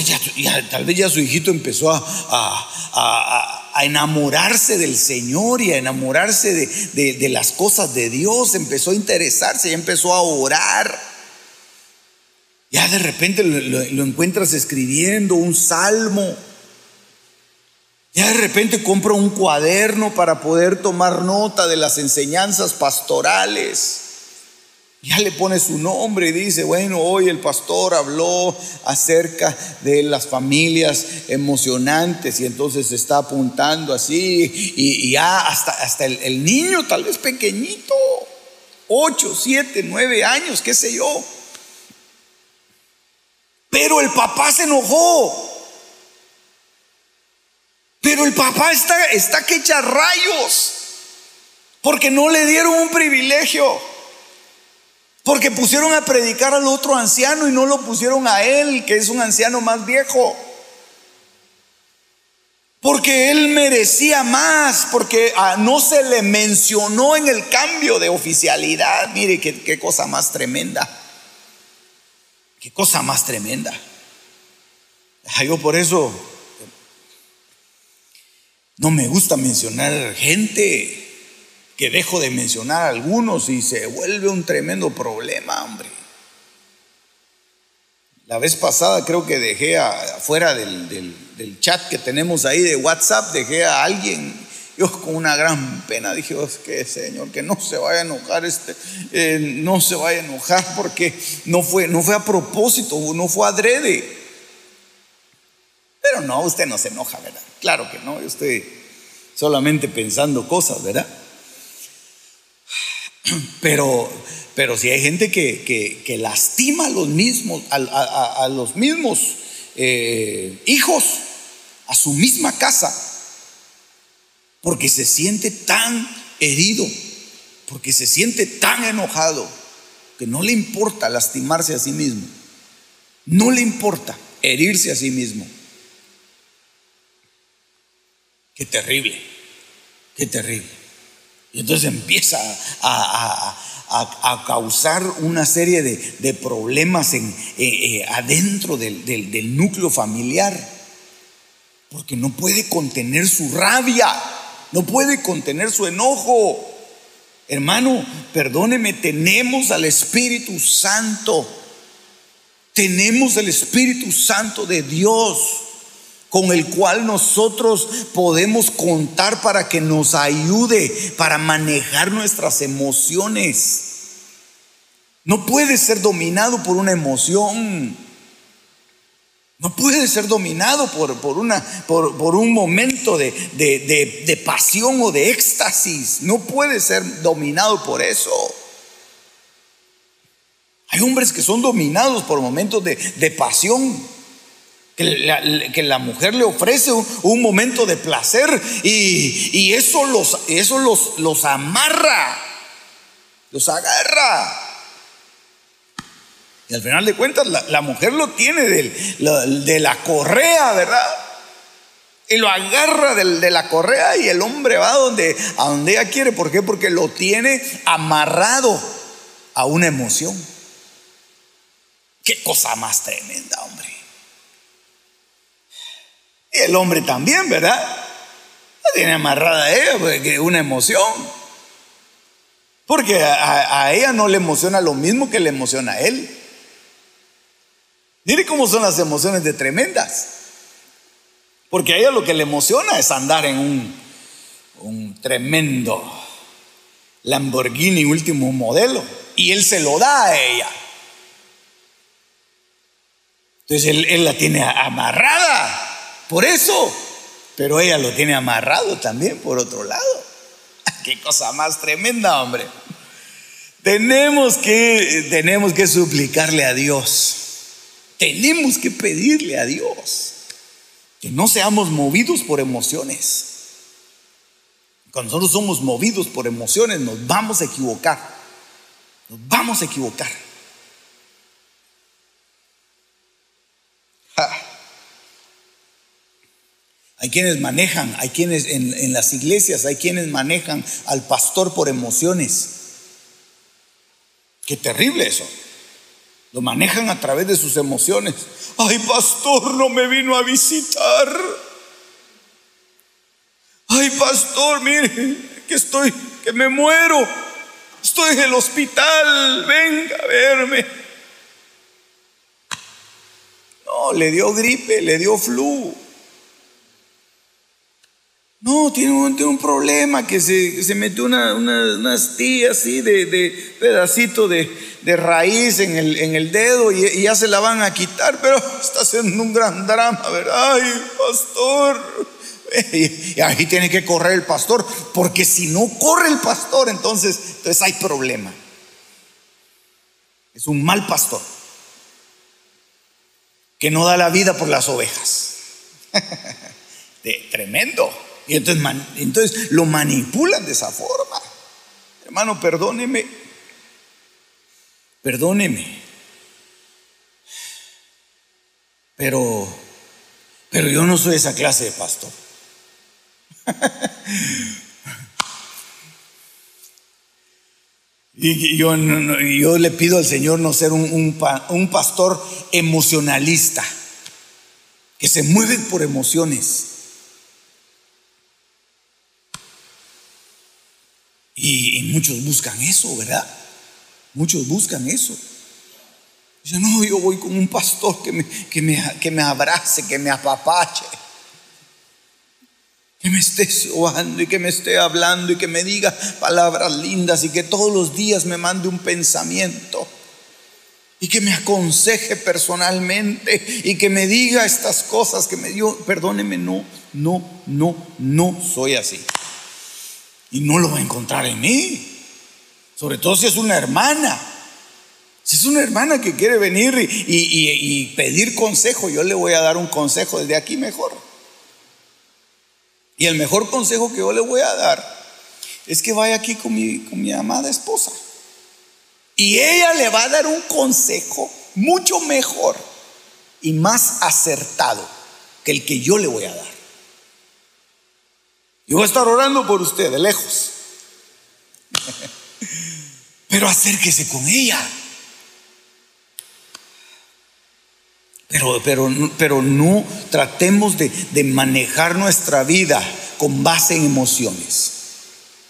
vez ya, su hijito empezó a, enamorarse del Señor y a enamorarse de, las cosas de Dios, empezó a interesarse, ya empezó a orar. Ya de repente lo, encuentras escribiendo un salmo. Ya de repente compra un cuaderno para poder tomar nota de las enseñanzas pastorales. Ya le pone su nombre y dice, bueno, hoy el pastor habló acerca de las familias emocionantes y entonces está apuntando así y, ya hasta, hasta el, el, niño tal vez pequeñito, 8, 7, 9 años, qué sé yo. Pero el papá se enojó. Pero el papá está, está que echa rayos porque no le dieron un privilegio. Porque pusieron a predicar al otro anciano y no lo pusieron a él, que es un anciano más viejo. Porque él merecía más, porque ah, no se le mencionó en el cambio de oficialidad. Mire qué, qué cosa más tremenda. Qué cosa más tremenda. Ah, yo por eso no me gusta mencionar gente que dejo de mencionar algunos y se vuelve un tremendo problema, hombre. La vez pasada creo que dejé afuera del, chat que tenemos ahí de WhatsApp, dejé a alguien, yo con una gran pena dije, oh, que Señor, que no se vaya a enojar, este, eh, no se vaya a enojar porque no fue, no fue a propósito, no fue adrede. Pero no, usted no se enoja, ¿verdad? Claro que no, yo estoy solamente pensando cosas, ¿verdad? Pero, pero si hay gente que, lastima a los mismos, a, los mismos eh, hijos, a su misma casa, porque se siente tan herido, porque se siente tan enojado, que no le importa lastimarse a sí mismo, no le importa herirse a sí mismo. Qué terrible, qué terrible. Y entonces empieza a, causar una serie de, problemas en, eh, eh, adentro del, núcleo familiar, porque no puede contener su rabia, no puede contener su enojo. Hermano, perdóneme, tenemos al Espíritu Santo, tenemos el Espíritu Santo de Dios con el cual nosotros podemos contar para que nos ayude para manejar nuestras emociones. No puede ser dominado por una emoción. No puede ser dominado por, por, una, por, un momento de, de, pasión o de éxtasis. No puede ser dominado por eso. Hay hombres que son dominados por momentos de pasión que la, mujer le ofrece un, momento de placer y, eso, los, eso los, los amarra, los agarra. Y al final de cuentas, la, mujer lo tiene de la correa, ¿verdad? Y lo agarra de, la correa y el hombre va donde, a donde ella quiere. ¿Por qué? Porque lo tiene amarrado a una emoción. Qué cosa más tremenda, hombre. Y el hombre también, ¿verdad? La tiene amarrada a ella, porque una emoción. Porque a ella no le emociona lo mismo que le emociona a él. Mire cómo son las emociones de tremendas. Porque a ella lo que le emociona es andar en un, un tremendo Lamborghini último modelo. Y él se lo da a ella. Entonces él, él, la tiene amarrada, por eso, pero ella lo tiene amarrado también por otro lado. Qué cosa más tremenda, hombre. Tenemos que, tenemos que suplicarle a Dios. Tenemos que pedirle a Dios que no seamos movidos por emociones. Cuando nosotros somos movidos por emociones, nos vamos a equivocar. Nos vamos a equivocar. Hay quienes manejan, hay quienes en, en, las iglesias, hay quienes manejan al pastor por emociones. Qué terrible eso. Lo manejan a través de sus emociones. Ay, pastor, no me vino a visitar. Ay, pastor, mire, que estoy, que me muero. Estoy en el hospital, venga a verme. No, le dio gripe, le dio flu. No, tiene un, problema que se, metió una, una, astilla así de, pedacito de, raíz en el, en el dedo y, ya se la van a quitar, pero está haciendo un gran drama, ¿verdad? Ay, pastor. Y, ahí tiene que correr el pastor, porque si no corre el pastor, entonces, entonces hay problema. Es un mal pastor que no da la vida por las ovejas. tremendo. Y entonces, entonces lo manipulan de esa forma. Hermano, perdóneme. Perdóneme. Pero, pero yo no soy esa clase de pastor. y yo, yo, le pido al Señor no ser un, un pastor emocionalista, que se mueve por emociones Y, muchos buscan eso, ¿verdad? Muchos buscan eso. Dicen, no, yo voy con un pastor que me, que me, que me abrace, que me apapache, que me esté sobando y que me esté hablando y que me diga palabras lindas y que todos los días me mande un pensamiento y que me aconseje personalmente y que me diga estas cosas que me dio. Perdóneme, no, no, no, no soy así. Y no lo va a encontrar en mí. Sobre todo si es una hermana. Si es una hermana que quiere venir y, pedir consejo, yo le voy a dar un consejo desde aquí mejor. Y el mejor consejo que yo le voy a dar es que vaya aquí con mi, con mi amada esposa. Y ella le va a dar un consejo mucho mejor y más acertado que el que yo le voy a dar. Yo voy a estar orando por usted de lejos. Pero acérquese con ella. Pero, pero, pero no tratemos de, de manejar nuestra vida con base en emociones.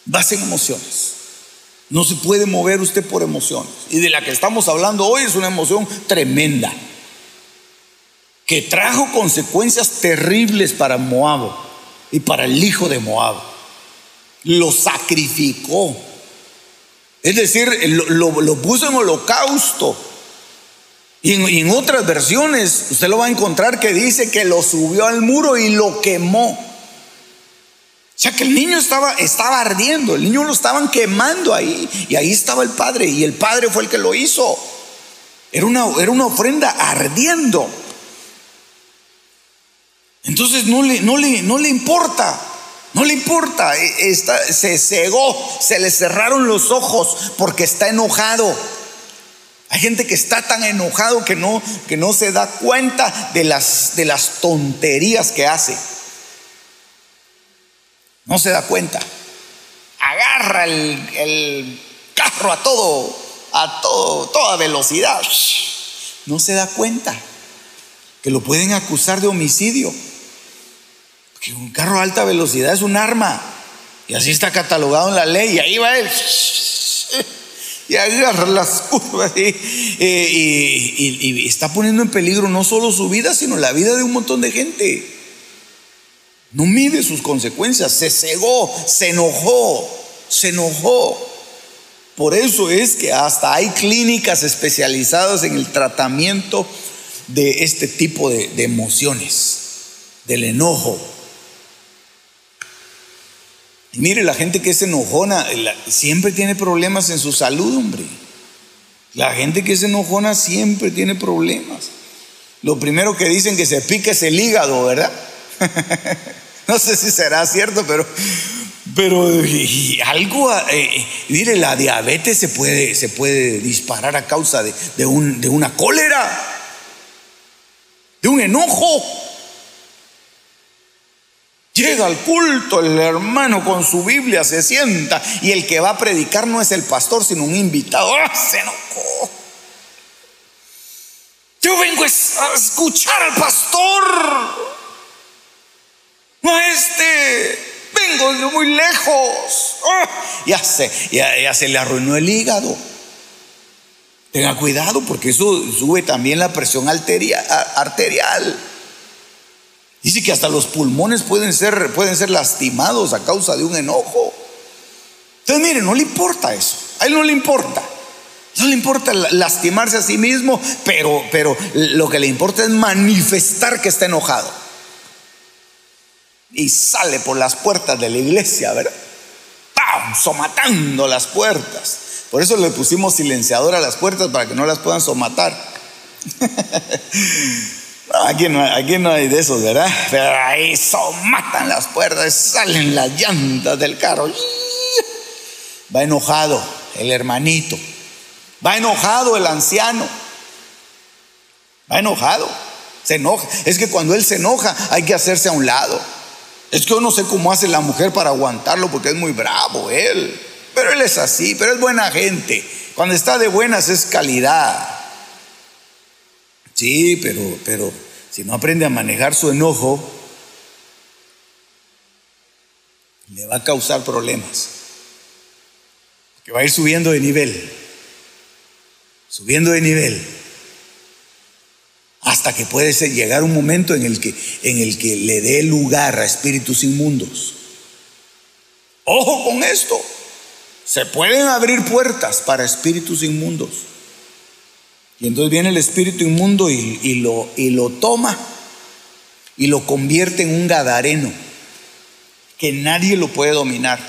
Base en emociones. No se puede mover usted por emociones. Y de la que estamos hablando hoy es una emoción tremenda. Que trajo consecuencias terribles para Moab y para el hijo de Moab. Lo sacrificó. Es decir, lo, puso en holocausto. Y en, otras versiones usted lo va a encontrar que dice que lo subió al muro y lo quemó. O sea que el niño estaba, estaba ardiendo, el niño lo estaban quemando ahí. Y ahí estaba el padre. Y el padre fue el que lo hizo. Era una, era una ofrenda ardiendo. Entonces no le, no le, no le importa. No le importa, e, se cegó, se le cerraron los ojos porque está enojado. Hay gente que está tan enojado que no, que no se da cuenta de las, de las tonterías que hace. No se da cuenta. Agarra el, el carro a todo, a todo, toda velocidad. No se da cuenta que lo pueden acusar de homicidio. Que un carro a alta velocidad es un arma. Y así está catalogado en la ley. Y ahí va él y agarra las curvas y, y, está poniendo en peligro no solo su vida, sino la vida de un montón de gente. No mide sus consecuencias, se cegó, se enojó, se enojó. Por eso es que hasta hay clínicas especializadas en el tratamiento de este tipo de, de emociones, del enojo, Mire, la gente que es enojona siempre tiene problemas en su salud, hombre. La gente que es enojona siempre tiene problemas. Lo primero que dicen que se pica es el hígado, ¿verdad? no sé si será cierto, pero, pero algo, eh, mire, la diabetes se puede, se puede disparar a causa de, de, un, de una cólera, de un enojo. Llega al culto el hermano con su Biblia, se sienta y el que va a predicar no es el pastor, sino un invitado. ¡Ah, se enojó! Yo vengo a escuchar al pastor, no a este. Vengo de muy lejos. ¡Ah! Ya, se, ya se le arruinó el hígado. Tenga cuidado porque eso sube también la presión arterial. Dice que hasta los pulmones pueden ser, pueden ser lastimados a causa de un enojo. Entonces, mire, no le importa eso. A él no le importa. No le importa lastimarse a sí mismo, pero, pero lo que le importa es manifestar que está enojado. Y sale por las puertas de la iglesia, ¿verdad? ¡Pam! Somatando las puertas. Por eso le pusimos silenciador a las puertas para que no las puedan somatar. aquí no, aquí no hay de esos, ¿verdad? Pero ahí matan las puertas, salen las llantas del carro. Va enojado el hermanito. Va enojado el anciano. Va enojado. Se enoja. Es que cuando él se enoja hay que hacerse a un lado. Es que yo no sé cómo hace la mujer para aguantarlo porque es muy bravo él. Pero él es así, pero es buena gente. Cuando está de buenas es calidad. Sí, pero, pero si no aprende a manejar su enojo, le va a causar problemas. Que va a ir subiendo de nivel, subiendo de nivel, hasta que puede llegar un momento en el que, en el que le dé lugar a espíritus inmundos. Ojo con esto, se pueden abrir puertas para espíritus inmundos. Y entonces viene el espíritu inmundo y, lo, y lo toma y lo convierte en un gadareno que nadie lo puede dominar,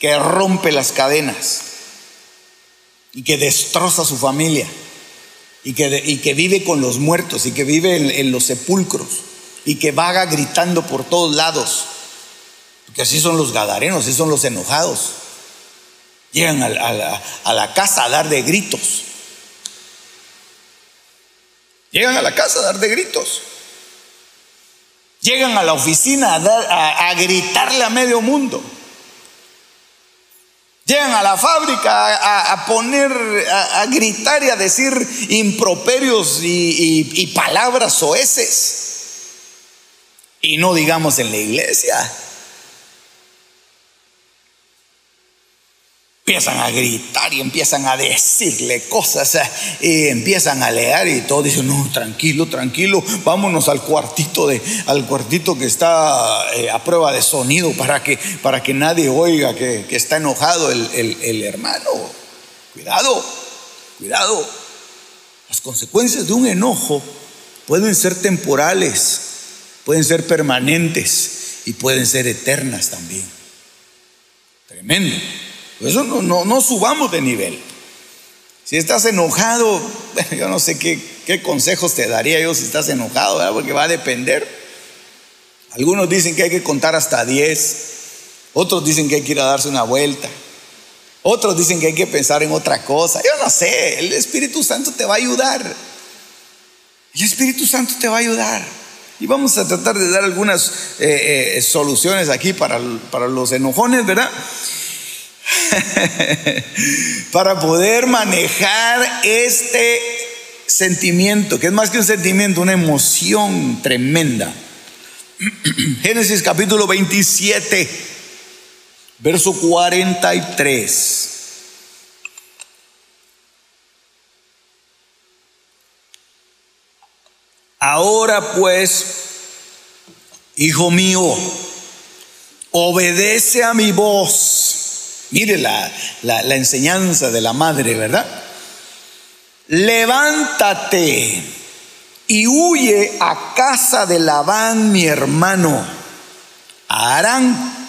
que rompe las cadenas y que destroza su familia y que, y que vive con los muertos y que vive en, los sepulcros y que vaga gritando por todos lados. Porque así son los gadarenos, así son los enojados. Llegan a, la, casa a dar de gritos. Llegan a la casa a dar de gritos. Llegan a la oficina a, gritarle a medio mundo. Llegan a la fábrica a, poner, a, gritar y a decir improperios y, y palabras soeces. Y no digamos en la iglesia. Empiezan a gritar y empiezan a decirle cosas eh, y empiezan a leer y todos dicen, no, tranquilo, tranquilo, vámonos al cuartito, de, al cuartito que está eh, a prueba de sonido para que, para que nadie oiga que, está enojado el, el hermano. Cuidado, cuidado. Las consecuencias de un enojo pueden ser temporales, pueden ser permanentes y pueden ser eternas también. Tremendo. Eso no, subamos de nivel. Si estás enojado, yo no sé qué, consejos te daría yo si estás enojado, porque va a depender. Algunos dicen que hay que contar hasta 10, otros dicen que hay que ir a darse una vuelta, Otros dicen que hay que pensar en otra cosa. Yo no sé, el Espíritu Santo te va a ayudar. El Espíritu Santo te va a ayudar. Y vamos a tratar de dar algunas eh, eh, soluciones aquí para, para los enojones, ¿verdad? para poder manejar este sentimiento, que es más que un sentimiento, una emoción tremenda. Génesis capítulo 27, verso 43. Ahora pues, hijo mío, obedece a mi voz. Mire la, la, enseñanza de la madre, ¿verdad? Levántate y huye a casa de Labán, mi hermano, a Arán,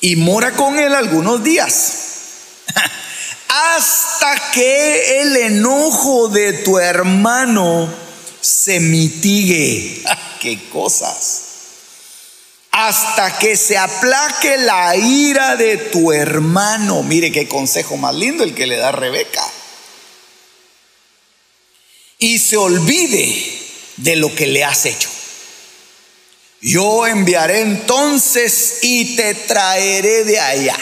y mora con él algunos días, hasta que el enojo de tu hermano se mitigue. ¡Qué cosas! Hasta que se aplaque la ira de tu hermano. Mire qué consejo más lindo el que le da Rebeca. Y se olvide de lo que le has hecho. Yo enviaré entonces y te traeré de allá.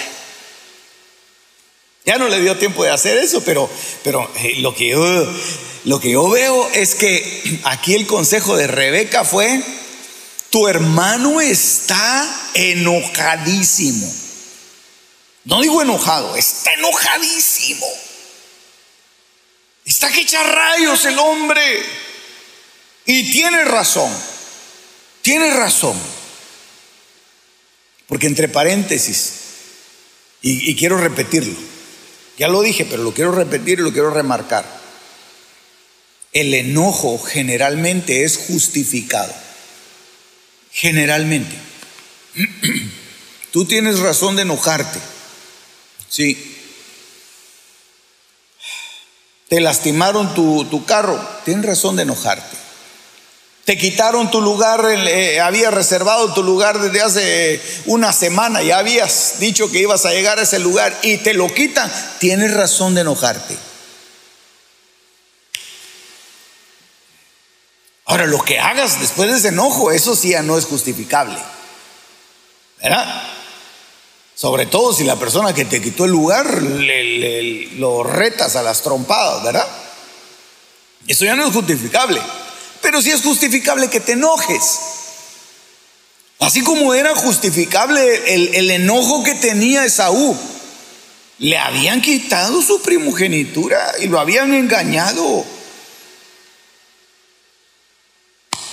Ya no le dio tiempo de hacer eso, pero, pero eh, lo, que lo que yo veo es que aquí el consejo de Rebeca fue, tu hermano está enojadísimo. No digo enojado, está enojadísimo. Está que echa rayos el hombre. Y tiene razón, tiene razón. Porque entre paréntesis, y quiero repetirlo, ya lo dije, pero lo quiero repetir y lo quiero remarcar. El enojo generalmente es justificado. Generalmente. Tú tienes razón de enojarte. Sí. Te lastimaron tu, carro. Tienes razón de enojarte. Te quitaron tu lugar, eh, había reservado tu lugar desde hace una semana, ya habías dicho que ibas a llegar a ese lugar y te lo quitan, tienes razón de enojarte. Ahora, lo que hagas después de ese enojo, eso sí ya no es justificable. ¿Verdad? Sobre todo si la persona que te quitó el lugar lo retas a las trompadas, ¿verdad? Eso ya no es justificable. Pero sí es justificable que te enojes. Así como era justificable el, el enojo que tenía Esaú. Le habían quitado su primogenitura y lo habían engañado.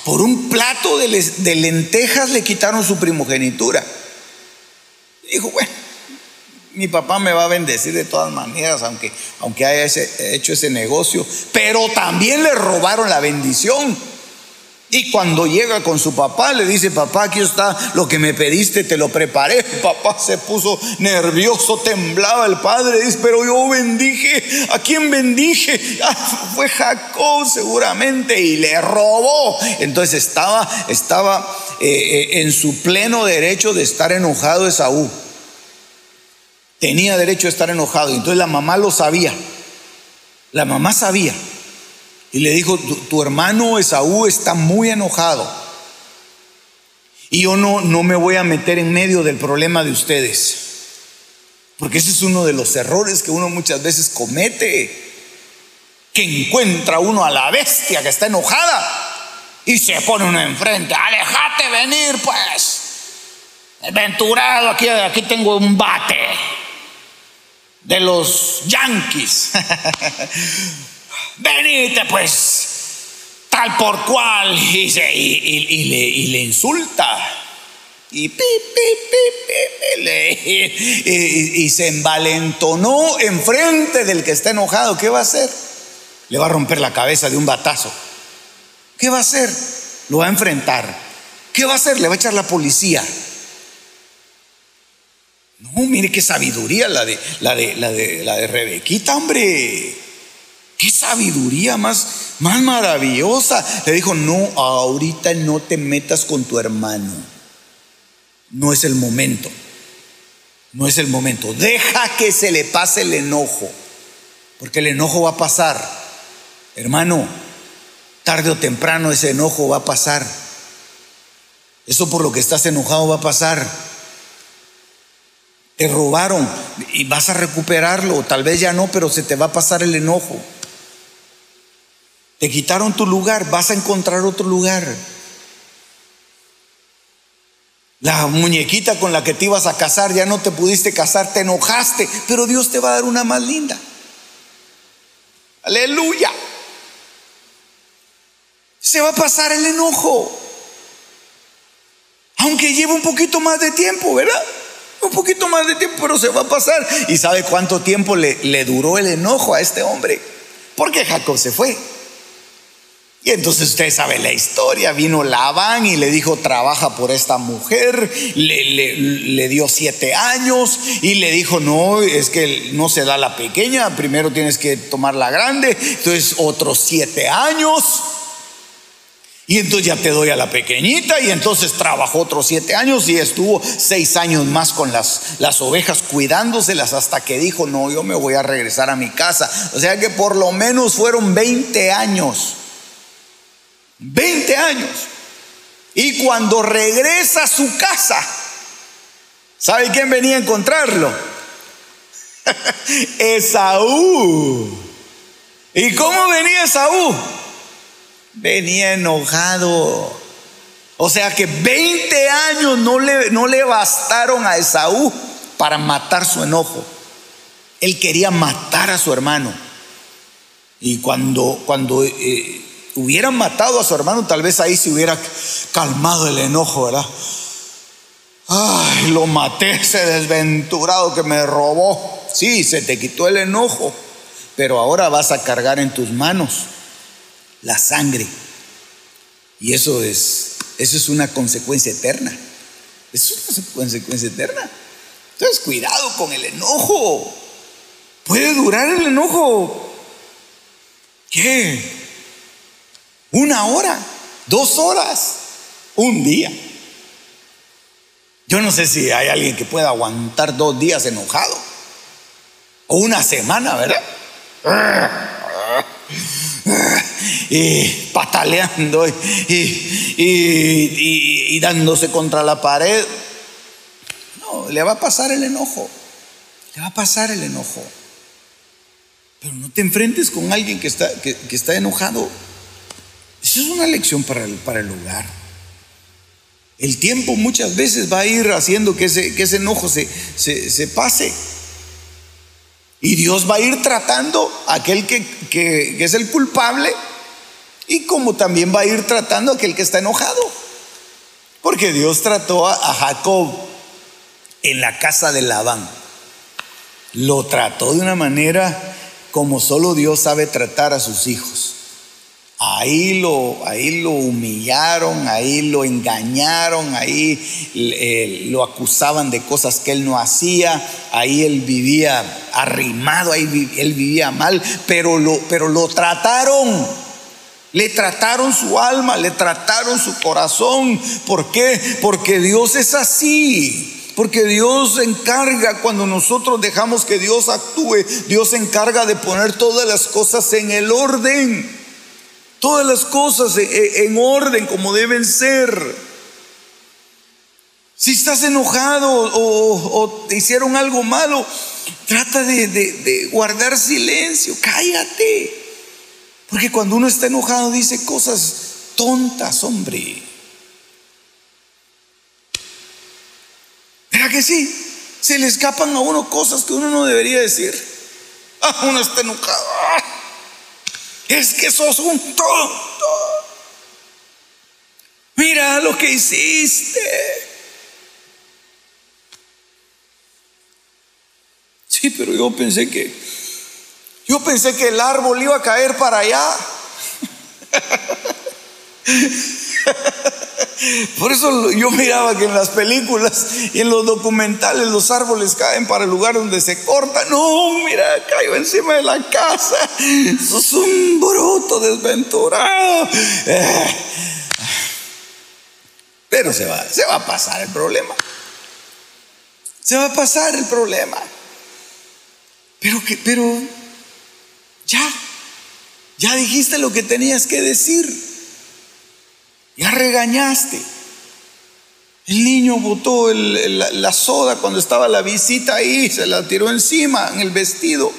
Por un plato de, lentejas le quitaron su primogenitura. Dijo, bueno, mi papá me va a bendecir de todas maneras, aunque, aunque haya hecho ese negocio, pero también le robaron la bendición. Y cuando llega con su papá, le dice, papá, aquí está lo que me pediste, te lo preparé. Papá se puso nervioso, temblaba el padre, dice, pero yo bendije, ¿a quién bendije? Ah, fue Jacob seguramente y le robó. Entonces estaba, estaba eh, eh, en su pleno derecho de estar enojado Esaú. Tenía derecho a estar enojado. Entonces la mamá lo sabía. La mamá sabía. Y le dijo, tu, hermano Esaú está muy enojado. Y yo no, no me voy a meter en medio del problema de ustedes. Porque ese es uno de los errores que uno muchas veces comete. Que encuentra uno a la bestia que está enojada y se pone uno enfrente. Alejate venir pues. Venturado, aquí, aquí tengo un bate de los yanquis. Venite pues, tal por cual, y, le, insulta. Y, y, se envalentonó enfrente del que está enojado. ¿Qué va a hacer? Le va a romper la cabeza de un batazo. ¿Qué va a hacer? Lo va a enfrentar. ¿Qué va a hacer? Le va a echar la policía. No, mire qué sabiduría la de, la de, la de, la de Rebequita, hombre. Qué sabiduría más, más maravillosa. Le dijo, no, ahorita no te metas con tu hermano. No es el momento. No es el momento. Deja que se le pase el enojo. Porque el enojo va a pasar. Hermano, tarde o temprano ese enojo va a pasar. Eso por lo que estás enojado va a pasar. Te robaron y vas a recuperarlo. Tal vez ya no, pero se te va a pasar el enojo. Te quitaron tu lugar, vas a encontrar otro lugar. La muñequita con la que te ibas a casar, ya no te pudiste casar, te enojaste, pero Dios te va a dar una más linda. Aleluya. Se va a pasar el enojo. Aunque lleve un poquito más de tiempo, ¿verdad? Un poquito más de tiempo, pero se va a pasar. ¿Y sabe cuánto tiempo le, le duró el enojo a este hombre? Porque Jacob se fue. Y entonces usted sabe la historia, vino Labán y le dijo, trabaja por esta mujer, le, le, dio siete años y le dijo, no, es que no se da la pequeña, primero tienes que tomar la grande, entonces otros siete años. Y entonces ya te doy a la pequeñita y entonces trabajó otros siete años y estuvo seis años más con las, las ovejas cuidándoselas hasta que dijo, no, yo me voy a regresar a mi casa. O sea que por lo menos fueron 20 años 20 años. Y cuando regresa a su casa, ¿sabe quién venía a encontrarlo? Esaú. ¿Y cómo venía Esaú? Venía enojado. O sea que 20 años no le, no le bastaron a Esaú para matar su enojo. Él quería matar a su hermano. Y cuando, cuando eh, hubieran matado a su hermano, tal vez ahí se hubiera calmado el enojo, ¿verdad? Ay, lo maté, ese desventurado que me robó. Sí, se te quitó el enojo, pero ahora vas a cargar en tus manos la sangre. Y eso es, eso es una consecuencia eterna. Es una consecuencia eterna. Entonces, cuidado con el enojo. Puede durar el enojo. ¿Qué? Una hora, dos horas, un día. Yo no sé si hay alguien que pueda aguantar dos días enojado. O una semana, ¿verdad? Y pataleando y, dándose contra la pared. No, le va a pasar el enojo. Le va a pasar el enojo. Pero no te enfrentes con alguien que está, que está enojado. Eso es una lección para el, para el hogar. El tiempo muchas veces va a ir haciendo que ese, que ese enojo se, se, pase. Y Dios va a ir tratando a aquel que, que, es el culpable y como también va a ir tratando a aquel que está enojado. Porque Dios trató a, a Jacob en la casa de Labán. Lo trató de una manera como solo Dios sabe tratar a sus hijos. Ahí lo, ahí lo humillaron, ahí lo engañaron, ahí eh, lo acusaban de cosas que él no hacía, ahí él vivía arrimado, ahí él vivía mal, pero lo, pero lo trataron. Le trataron su alma, le trataron su corazón. ¿Por qué? Porque Dios es así. Porque Dios se encarga, cuando nosotros dejamos que Dios actúe, Dios se encarga de poner todas las cosas en el orden todas las cosas en orden como deben ser. Si estás enojado o, te hicieron algo malo, trata de, de, guardar silencio, cállate. Porque cuando uno está enojado dice cosas tontas, hombre. ¿Verdad que sí? Se le escapan a uno cosas que uno no debería decir. Ah, uno está enojado es que sos un tonto. Mira lo que hiciste. Sí, pero yo pensé que, yo pensé que el árbol iba a caer para allá. Por eso yo miraba que en las películas y en los documentales los árboles caen para el lugar donde se corta. No, mira, cayó encima de la casa. Sos un bruto desventurado. Eh. Pero se va, se va a pasar el problema. Se va a pasar el problema. Pero que, pero ya, ya dijiste lo que tenías que decir. Ya regañaste. El niño botó la, soda cuando estaba la visita ahí, se la tiró encima en el vestido.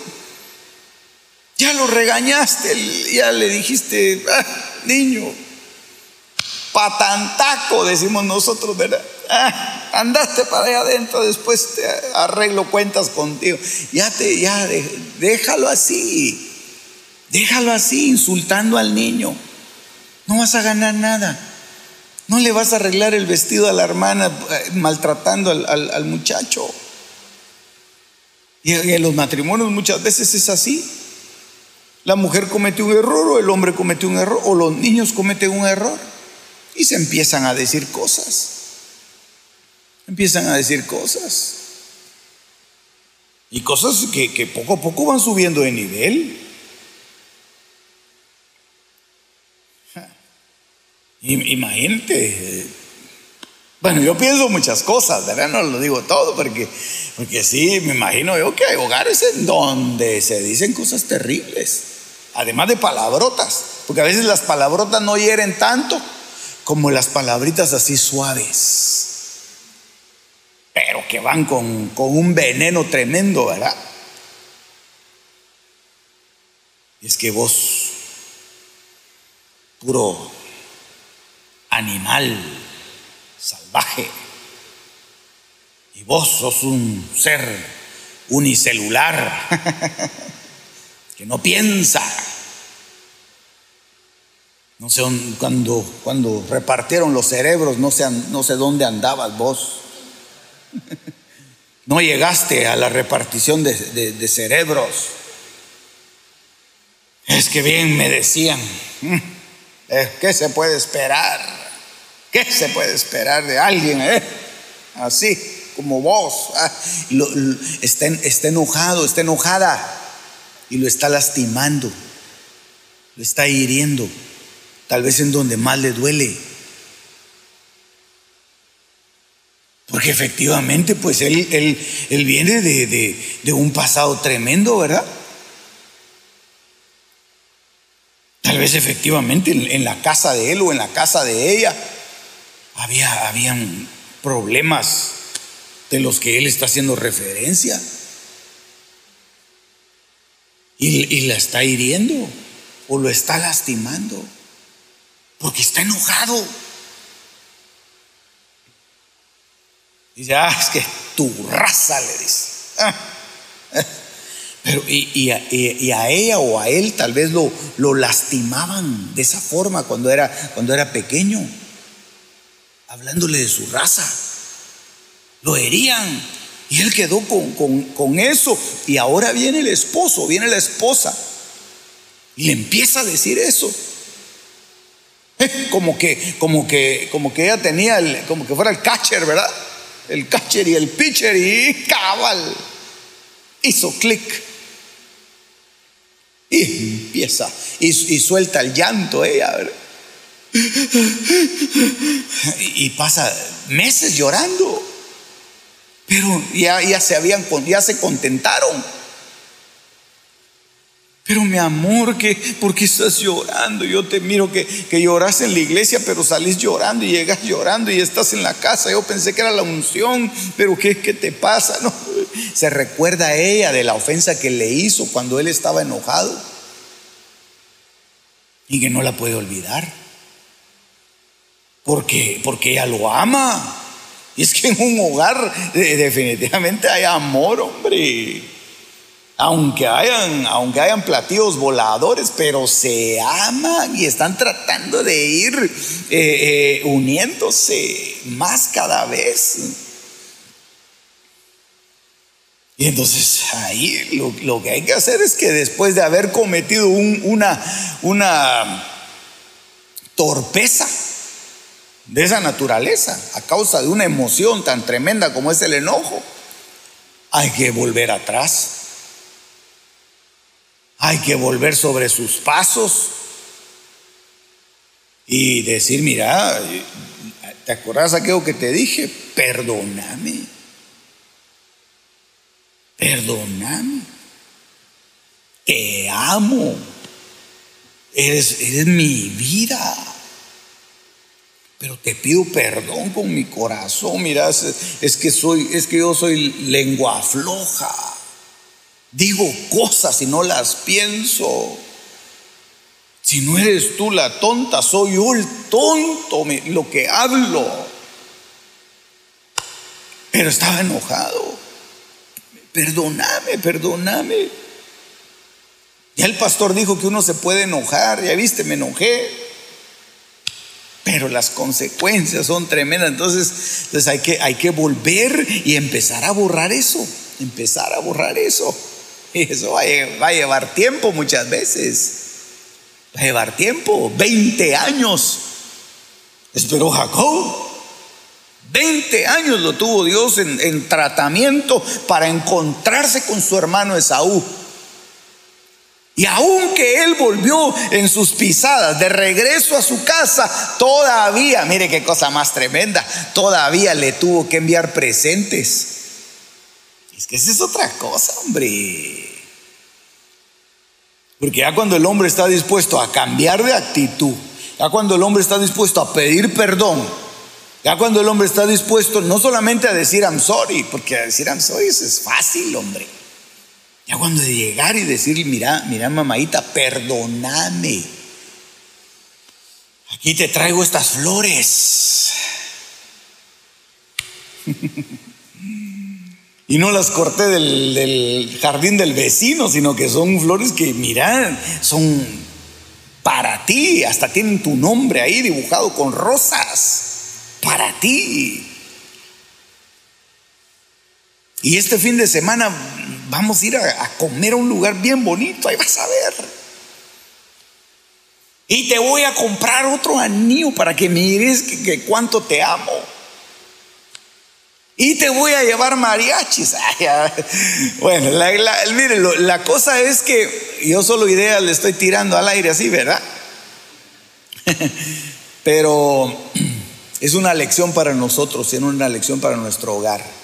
Ya lo regañaste, ya le dijiste, ah, niño, patantaco, decimos nosotros, ¿verdad? Ah, andaste para allá adentro, después te arreglo cuentas contigo. Ya te, ya, déjalo así, déjalo así, insultando al niño. No vas a ganar nada. No le vas a arreglar el vestido a la hermana eh, maltratando al, muchacho. Y en los matrimonios muchas veces es así. La mujer comete un error o el hombre comete un error o los niños cometen un error y se empiezan a decir cosas. Empiezan a decir cosas. Y cosas que, que poco a poco van subiendo de nivel. Imagínate. Bueno, yo pienso muchas cosas, ¿verdad? No lo digo todo porque, porque sí, me imagino yo que hay hogares en donde se dicen cosas terribles, además de palabrotas, porque a veces las palabrotas no hieren tanto como las palabritas así suaves, pero que van con, con un veneno tremendo, ¿verdad? Es que vos, puro animal salvaje. Y vos sos un ser unicelular que no piensa. No sé, cuando, cuando repartieron los cerebros, no sé, no sé dónde andabas vos. No llegaste a la repartición de, de cerebros. Es que bien me decían, ¿qué se puede esperar? ¿Qué se puede esperar de alguien eh? así como vos? Ah, está, enojado, está enojada y lo está lastimando, lo está hiriendo, tal vez en donde más le duele. Porque efectivamente, pues él, viene de, un pasado tremendo, ¿verdad? Tal vez efectivamente en, la casa de él o en la casa de ella había, habían problemas de los que él está haciendo referencia. Y, la está hiriendo o lo está lastimando porque está enojado. Dice, ah, es que tu raza le dice. Ah, eh". Pero y, a, ella o a él tal vez lo, lo lastimaban de esa forma cuando era, cuando era pequeño hablándole de su raza. Lo herían. Y él quedó con, eso. Y ahora viene el esposo, viene la esposa. Y le empieza a decir eso. Como que, como que, como que ella tenía el, como que fuera el catcher, ¿verdad? El catcher y el pitcher y cabal. Hizo clic. Y empieza. Y, y suelta el llanto ella, ¿verdad? Y pasa meses llorando. Pero ya, ya se habían, ya se contentaron. Pero mi amor, ¿qué, ¿por qué estás llorando? Yo te miro que, que lloras en la iglesia, pero salís llorando y llegas llorando y estás en la casa. Yo pensé que era la unción, pero ¿qué, qué te pasa? No, se recuerda a ella de la ofensa que le hizo cuando él estaba enojado y que no la puede olvidar. Porque, porque ella lo ama. Y es que en un hogar definitivamente hay amor, hombre. Aunque hayan, aunque hayan platillos voladores, pero se aman y están tratando de ir eh, eh, uniéndose más cada vez. Y entonces ahí lo, que hay que hacer es que después de haber cometido una, una torpeza, de esa naturaleza, a causa de una emoción tan tremenda como es el enojo, hay que volver atrás. Hay que volver sobre sus pasos y decir, mira, ¿te acordás aquello que te dije? Perdóname. perdóname, te amo, eres, eres mi vida. Pero te pido perdón con mi corazón, mira, es que soy, es que yo soy lengua floja. Digo cosas y no las pienso. Si no eres tú la tonta, soy yo el tonto lo que hablo. Pero estaba enojado. Perdóname, perdóname. Ya el pastor dijo que uno se puede enojar, ya viste, me enojé pero las consecuencias son tremendas. Entonces, entonces hay, que, hay que volver y empezar a borrar eso, empezar a borrar eso. Y eso va a, llevar tiempo muchas veces. Va a llevar tiempo, 20 años. Esperó Jacob. 20 años lo tuvo Dios en, en tratamiento para encontrarse con su hermano Esaú. Y aunque él volvió en sus pisadas de regreso a su casa, todavía, mire qué cosa más tremenda, todavía le tuvo que enviar presentes. Es que esa es otra cosa, hombre. Porque ya cuando el hombre está dispuesto a cambiar de actitud, ya cuando el hombre está dispuesto a pedir perdón, ya cuando el hombre está dispuesto no solamente a decir I'm sorry, porque a decir I'm sorry es fácil, hombre. Cuando de llegar y decir, mira, mira mamadita, perdóname. Aquí te traigo estas flores. y no las corté del, jardín del vecino, sino que son flores que, mira, son para ti, hasta tienen tu nombre ahí dibujado con rosas, para ti. Y este fin de semana vamos a ir a, comer a un lugar bien bonito, ahí vas a ver. Y te voy a comprar otro anillo para que mires que, cuánto te amo. Y te voy a llevar mariachis. bueno, la, la cosa es que yo solo ideas le estoy tirando al aire así, ¿verdad? Pero es una lección para nosotros, es una lección para nuestro hogar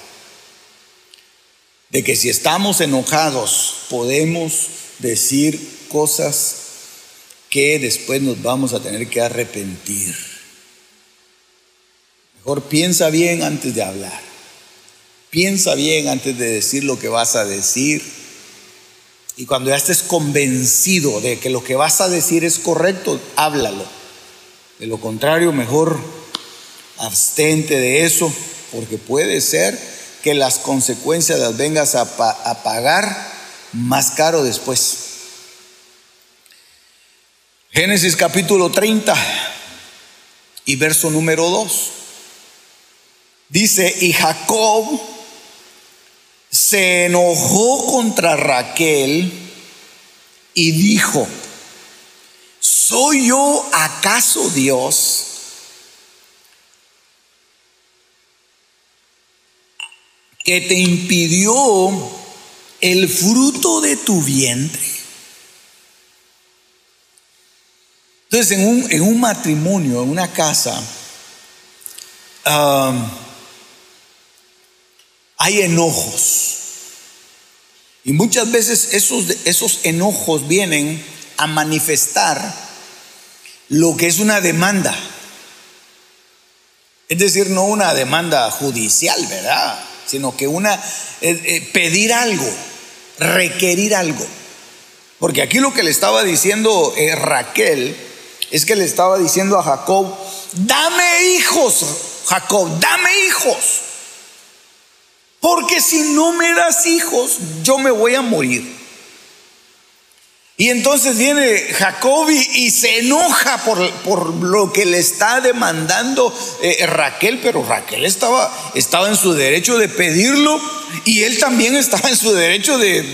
de que si estamos enojados podemos decir cosas que después nos vamos a tener que arrepentir. Mejor piensa bien antes de hablar. Piensa bien antes de decir lo que vas a decir. Y cuando ya estés convencido de que lo que vas a decir es correcto, háblalo. De lo contrario, mejor abstente de eso, porque puede ser que las consecuencias las vengas a, pagar más caro después. Génesis capítulo 30 y verso número 2. Dice, y Jacob se enojó contra Raquel y dijo, ¿soy yo acaso Dios que te impidió el fruto de tu vientre. Entonces, en un, en un matrimonio, en una casa, hay enojos. Y muchas veces esos, esos enojos vienen a manifestar lo que es una demanda. Es decir, no una demanda judicial, ¿verdad? Sino que una, eh, eh, pedir algo, requerir algo. Porque aquí lo que le estaba diciendo eh, Raquel es que le estaba diciendo a Jacob, dame hijos, Jacob, dame hijos. Porque si no me das hijos, yo me voy a morir. Y entonces viene Jacob y, se enoja por, lo que le está demandando eh, Raquel, pero Raquel estaba, estaba en su derecho de pedirlo y él también estaba en su derecho de,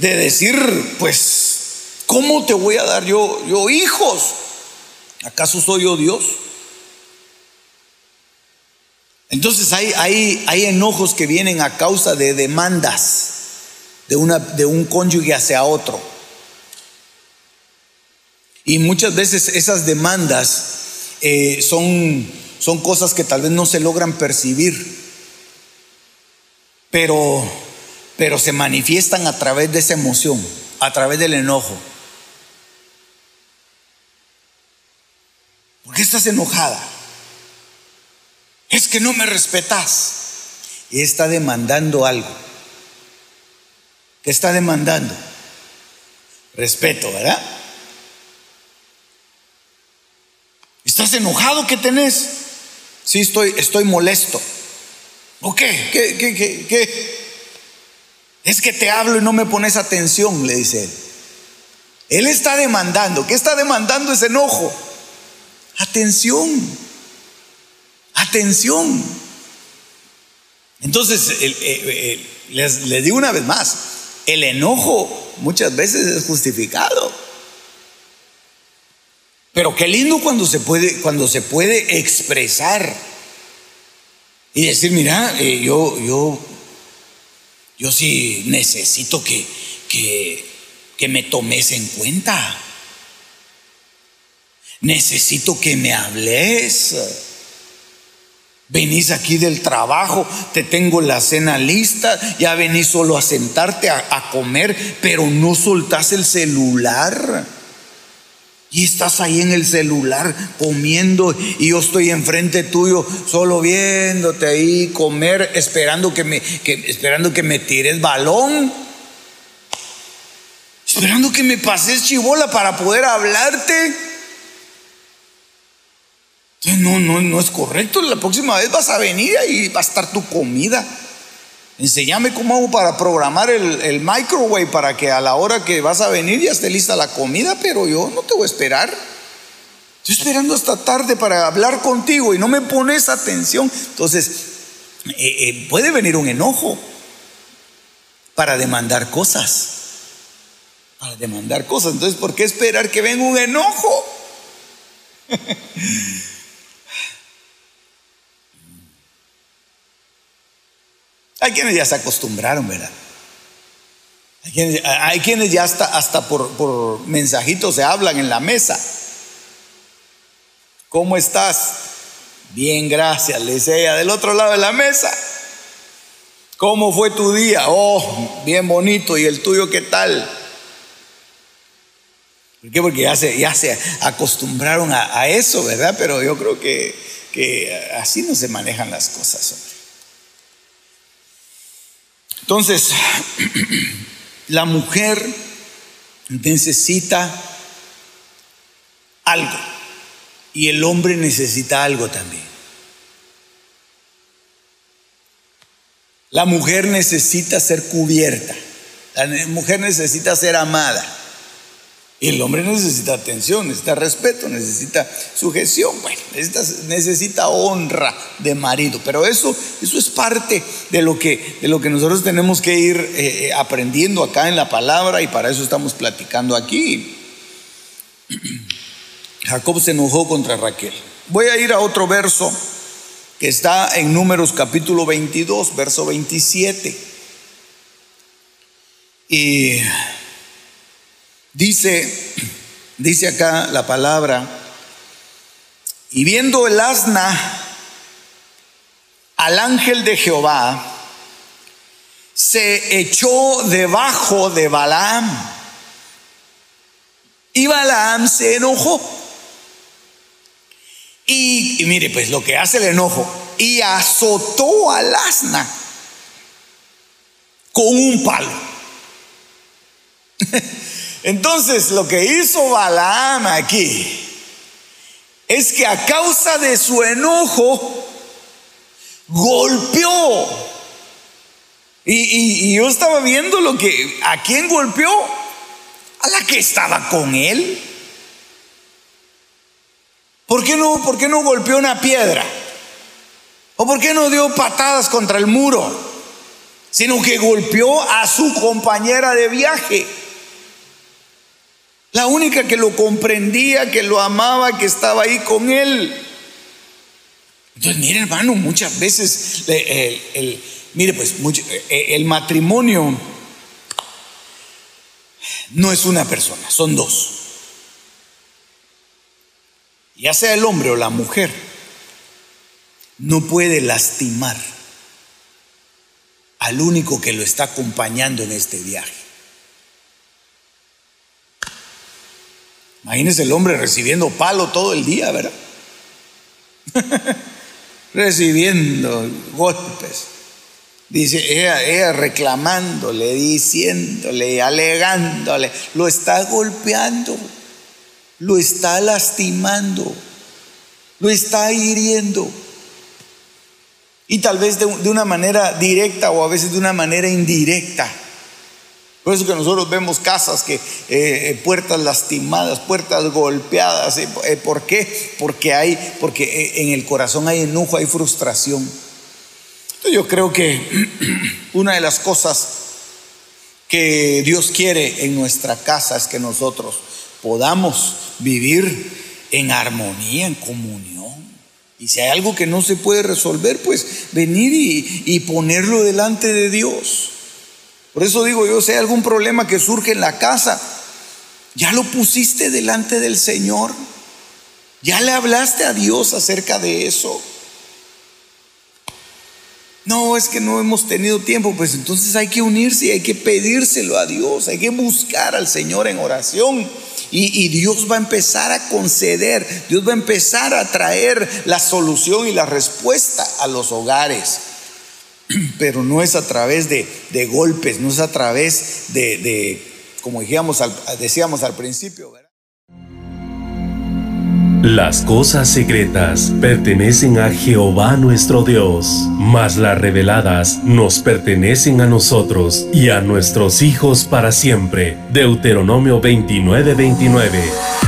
decir, pues, ¿cómo te voy a dar yo, yo hijos? ¿Acaso soy yo Dios? Entonces hay, hay, hay enojos que vienen a causa de demandas de, una, de un cónyuge hacia otro. Y muchas veces esas demandas eh, son, son cosas que tal vez no se logran percibir. Pero pero se manifiestan a través de esa emoción, a través del enojo. ¿Por qué estás enojada? Es que no me respetas. Y está demandando algo. ¿Qué está demandando? Respeto, ¿verdad? ¿Estás enojado? ¿Qué tenés? Sí, estoy, estoy molesto. ¿O qué? ¿Qué, qué, qué, qué? Es que te hablo y no me pones atención, le dice él. Él está demandando. ¿Qué está demandando ese enojo? Atención. Atención. Entonces, les, les digo una vez más, el enojo muchas veces es justificado. Pero qué lindo cuando se puede, cuando se puede expresar y decir, mira, eh, yo, yo, yo sí necesito que, que, que me tomes en cuenta. Necesito que me hables. Venís aquí del trabajo, te tengo la cena lista, ya venís solo a sentarte a, comer, pero no soltás el celular. Y estás ahí en el celular comiendo y yo estoy enfrente tuyo solo viéndote ahí comer, esperando que me, esperando que me tires balón. Esperando que me pases chivola para poder hablarte. No, no, no es correcto. La próxima vez vas a venir y va a estar tu comida. Enséñame cómo hago para programar el, microwave para que a la hora que vas a venir ya esté lista la comida, pero yo no te voy a esperar. Estoy esperando hasta tarde para hablar contigo y no me pones atención. Entonces, eh, eh, puede venir un enojo para demandar cosas. Para demandar cosas. Entonces, ¿por qué esperar que venga un enojo? Hay quienes ya se acostumbraron, ¿verdad? Hay quienes, ya hasta, hasta por, por mensajitos se hablan en la mesa. ¿Cómo estás? Bien, gracias, le dice ella del otro lado de la mesa. ¿Cómo fue tu día? Oh, bien bonito. ¿Y el tuyo qué tal? ¿Por qué? Porque ya se, ya se acostumbraron a, a eso, ¿verdad? Pero yo creo que, que así no se manejan las cosas. Hombre. Entonces, la mujer necesita algo y el hombre necesita algo también. La mujer necesita ser cubierta, la mujer necesita ser amada. Y el hombre necesita atención, necesita respeto, necesita sujeción, bueno, necesita, honra de marido. Pero eso, eso es parte de lo, que, de lo que nosotros tenemos que ir eh, eh, aprendiendo acá en la palabra y para eso estamos platicando aquí. Jacob se enojó contra Raquel. Voy a ir a otro verso que está en Números capítulo 22, verso 27. Y Dice, dice acá la palabra, y viendo el asna al ángel de Jehová, se echó debajo de Balaam. Y Balaam se enojó. Y, y, mire, pues lo que hace el enojo, y azotó al asna con un palo. Entonces lo que hizo Balaam aquí es que a causa de su enojo golpeó. Y, yo estaba viendo lo que, ¿a quién golpeó? A la que estaba con él. ¿Por qué no, por qué no golpeó una piedra? ¿O por qué no dio patadas contra el muro? Sino que golpeó a su compañera de viaje. La única que lo comprendía, que lo amaba, que estaba ahí con él. Entonces, mire hermano, muchas veces, el, mire pues, eh, el matrimonio no es una persona, son dos. Ya sea el hombre o la mujer, no puede lastimar al único que lo está acompañando en este viaje. Imagínese el hombre recibiendo palo todo el día, ¿verdad? recibiendo golpes. Dice, ella, reclamándole, diciéndole, alegándole, lo está golpeando, lo está lastimando, lo está hiriendo. Y tal vez de una manera directa o a veces de una manera indirecta. Por eso que nosotros vemos casas que eh, eh, puertas lastimadas, puertas golpeadas. Eh, ¿Por qué? Porque hay, porque en el corazón hay enojo, hay frustración. Entonces yo creo que una de las cosas que Dios quiere en nuestra casa es que nosotros podamos vivir en armonía, en comunión. Y si hay algo que no se puede resolver, pues venir y, y ponerlo delante de Dios. Por eso digo yo, si hay algún problema que surge en la casa, ya lo pusiste delante del Señor. Ya le hablaste a Dios acerca de eso. No, es que no hemos tenido tiempo, pues entonces hay que unirse y hay que pedírselo a Dios, hay que buscar al Señor en oración. Y, y, Dios va a empezar a conceder, Dios va a empezar a traer la solución y la respuesta a los hogares. pero no es a través de, de golpes, no es a través de, de como decíamos al, decíamos al principio. Las cosas secretas pertenecen a Jehová nuestro Dios, mas las reveladas nos pertenecen a nosotros y a nuestros hijos para siempre. Deuteronomio 29:29. 29.